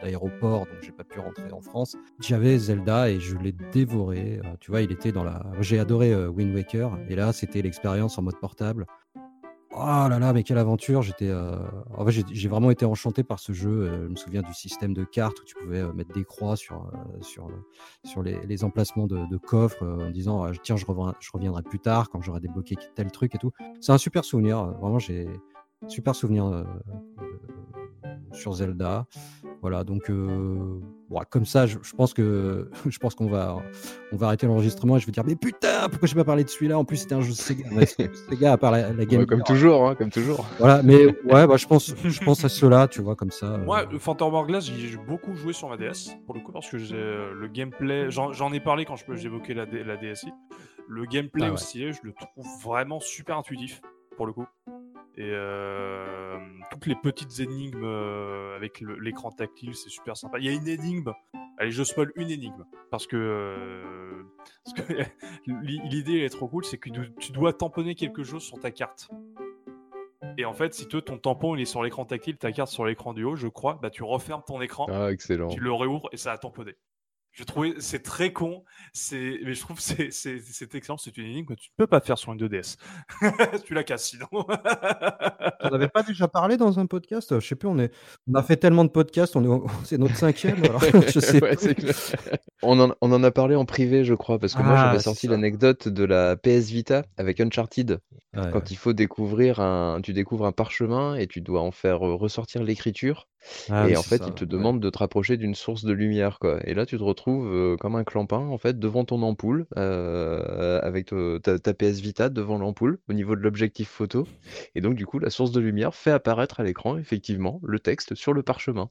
d'aéroport, donc j'ai pas pu rentrer en France. J'avais Zelda et je l'ai dévoré. Euh, tu vois, il était dans la. J'ai adoré euh, Wind Waker et là, c'était l'expérience en mode portable. Oh là là, mais quelle aventure! J'étais, euh, j'ai vraiment été enchanté par ce jeu. Euh, je me souviens du système de cartes où tu pouvais euh, mettre des croix sur, les, emplacements de, coffres en disant ah, tiens, je, reviendrai plus tard quand j'aurai débloqué tel truc et tout. C'est un super souvenir. Vraiment, j'ai super souvenir sur Zelda. Voilà, donc bon, comme ça, je, je pense que [LAUGHS] je pense qu'on va on va arrêter l'enregistrement et je vais dire mais putain, pourquoi j'ai pas parlé de celui-là? En plus, c'était un jeu Sega. C'est- Sega à part la, la Game
Ouais, comme toujours, hein, comme toujours.
Voilà, mais [LAUGHS] ouais, bah, je pense je pense à ceux-là, tu vois, comme ça. euh,
Moi, le Phantom Hourglass, j'y ai beaucoup joué sur ma DS, pour le coup, parce que j'ai euh, le gameplay. J'en ai parlé quand je peux- j'évoquais la, la DSI. Le gameplay
Ah ouais.
aussi, je le trouve vraiment super intuitif, pour le coup. Et euh, les petites énigmes euh, avec l'écran tactile, c'est super sympa. Il y a une énigme. Allez, je spoil une énigme. Parce que, euh, que [LAUGHS] l'idée elle est trop cool, c'est que tu- tu dois tamponner quelque chose sur ta carte. Et en fait, si toi, ton tampon il est sur l'écran tactile, ta carte sur l'écran du haut, je crois, bah tu refermes ton écran,
Ah, excellent.
tu le réouvres et ça a tamponné. Je trouvais c'est très con, c'est mais je trouve que c'est c'est c'est excellent, c'est une énigme que tu ne peux pas faire sur une 2DS. [LAUGHS] tu la casses sinon.
On n'avait pas déjà parlé dans un podcast? Je sais plus, on, est... on a fait tellement de podcasts, on est... au- [LAUGHS] c'est notre cinquième, alors [LAUGHS] je sais
Ouais,
plus.
c'est clair. on, en, on en a parlé en privé, je crois, parce que moi
Ah,
j'avais sorti l'anecdote de la PS Vita avec Uncharted.
Ouais,
Quand il faut découvrir un, tu découvres un parchemin et tu dois en faire euh, ressortir l'écriture
Ah
Et
oui,
en fait,
ça,
il te
ouais.
demande de te rapprocher d'une source de lumière, quoi. Et là, tu te retrouves euh, comme un clampin, en fait, devant ton ampoule, euh, avec te- ta, ta PS Vita devant l'ampoule, au niveau de l'objectif photo. Et donc, du coup, la source de lumière fait apparaître à l'écran, effectivement, le texte sur le parchemin.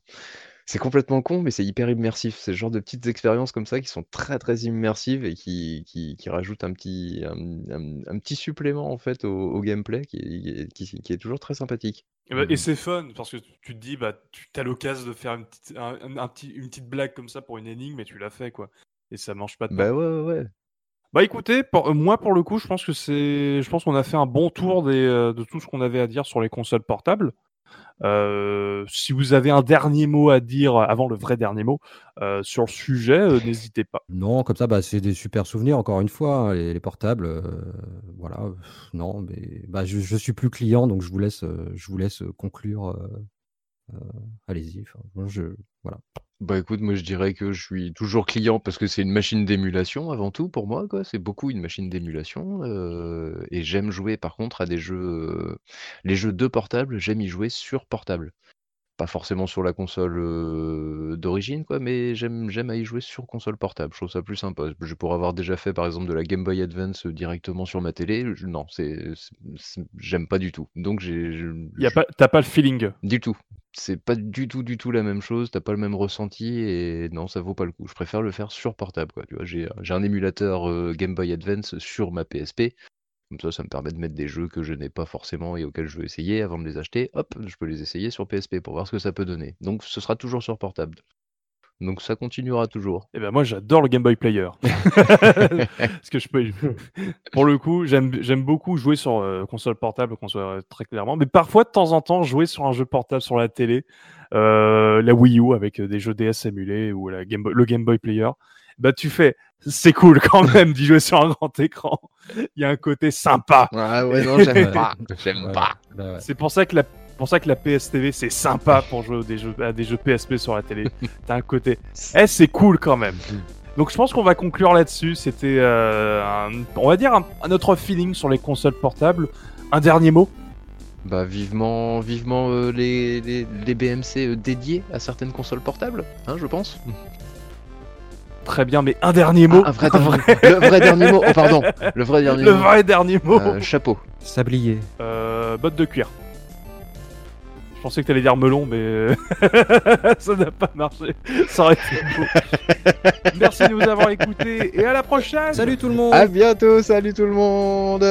C'est complètement con, mais c'est hyper immersif. C'est le genre de petites expériences comme ça qui sont très très immersives et qui, qui, qui rajoutent un petit, un, un- un petit supplément en fait au, au gameplay qui, est- qui, qui est toujours très sympathique.
Et, bah, et
Mhm.
c'est fun parce que tu te dis, bah, tu as l'occasion de faire une petite, un, petit, une petite blague comme ça pour une énigme et tu l'as fait, quoi. Et ça mange pas de.
Bah ouais, ouais, ouais.
Bah écoutez, pour- euh, moi pour le coup, je pense que c'est, je pense qu'on a fait un bon tour des, euh, de tout ce qu'on avait à dire sur les consoles portables. Euh, si vous avez un dernier mot à dire avant le vrai dernier mot euh, sur le sujet, euh, n'hésitez pas.
Non, comme ça, bah, c'est des super souvenirs, encore une fois, hein, les, les portables. euh, voilà, non, mais bah, je, je suis plus client, donc je vous laisse, euh, je vous laisse conclure. Allez-y. je, voilà.
Bah écoute, moi je dirais que je suis toujours client parce que c'est une machine d'émulation avant tout pour moi, quoi. C'est beaucoup une machine d'émulation. et j'aime jouer par contre à des jeux. Les jeux de portable, j'aime y jouer sur portable. Pas forcément sur la console d'origine, quoi, mais j'aime j'aime à y jouer sur console portable. Je trouve ça plus sympa. Je pourrais avoir déjà fait par exemple de la Game Boy Advance directement sur ma télé. je- Non, c'est c'est- c'est- j'aime pas du tout. Donc j'ai je-
Y a
je-
pas, t'as pas le feeling.
du tout. C'est pas du tout, du tout la même chose. T'as pas le même ressenti et non, ça vaut pas le coup. Je préfère le faire sur portable, quoi. Tu vois, j'ai j'ai un émulateur Game Boy Advance sur ma PSP. Comme ça, ça me permet de mettre des jeux que je n'ai pas forcément et auxquels je veux essayer avant de les acheter. Hop, je peux les essayer sur PSP pour voir ce que ça peut donner. Donc, ce sera toujours sur portable. Donc, ça continuera toujours.
Et ben moi j'adore le Game Boy Player. [LAUGHS] Parce que je peux, [LAUGHS] pour le coup, j'aime beaucoup jouer sur euh, console portable, qu'on soit euh, très clairement. Mais parfois de temps en temps jouer sur un jeu portable sur la télé, euh, la Wii U avec des jeux DS émulés ou la Game Boy- le Game Boy Player. Bah tu fais, c'est cool quand [LAUGHS] même d'y jouer sur un grand écran. Il y a un côté sympa.
Ah ouais, non, j'aime
Ouais. [LAUGHS]
pas. J'aime
Ouais,
pas.
bah ouais.
C'est pour ça que la pour ça que la PS TV c'est sympa pour jouer des jeux, à des jeux PSP sur la télé. [LAUGHS] T'as un côté, eh c'est cool quand même. Donc je pense qu'on va conclure là-dessus. C'était, euh, un- on va dire, un, un autre feeling sur les consoles portables. Un dernier mot?
Bah, vivement, vivement euh, les, les, les BMC euh, dédiés à certaines consoles portables, hein, je pense.
Très bien, mais un dernier mot.
Ah, un vrai dernier- Le vrai dernier mot. Oh, pardon. Le vrai dernier
Le
mot.
vrai dernier mot.
Euh, chapeau.
Sablier.
Euh, botte de cuir. Je pensais que t'allais dire melon, mais [LAUGHS] ça n'a pas marché. Ça aurait été beau. [LAUGHS] Merci de nous avoir écoutés et à la prochaine.
Salut tout le monde
À bientôt. Salut tout le monde.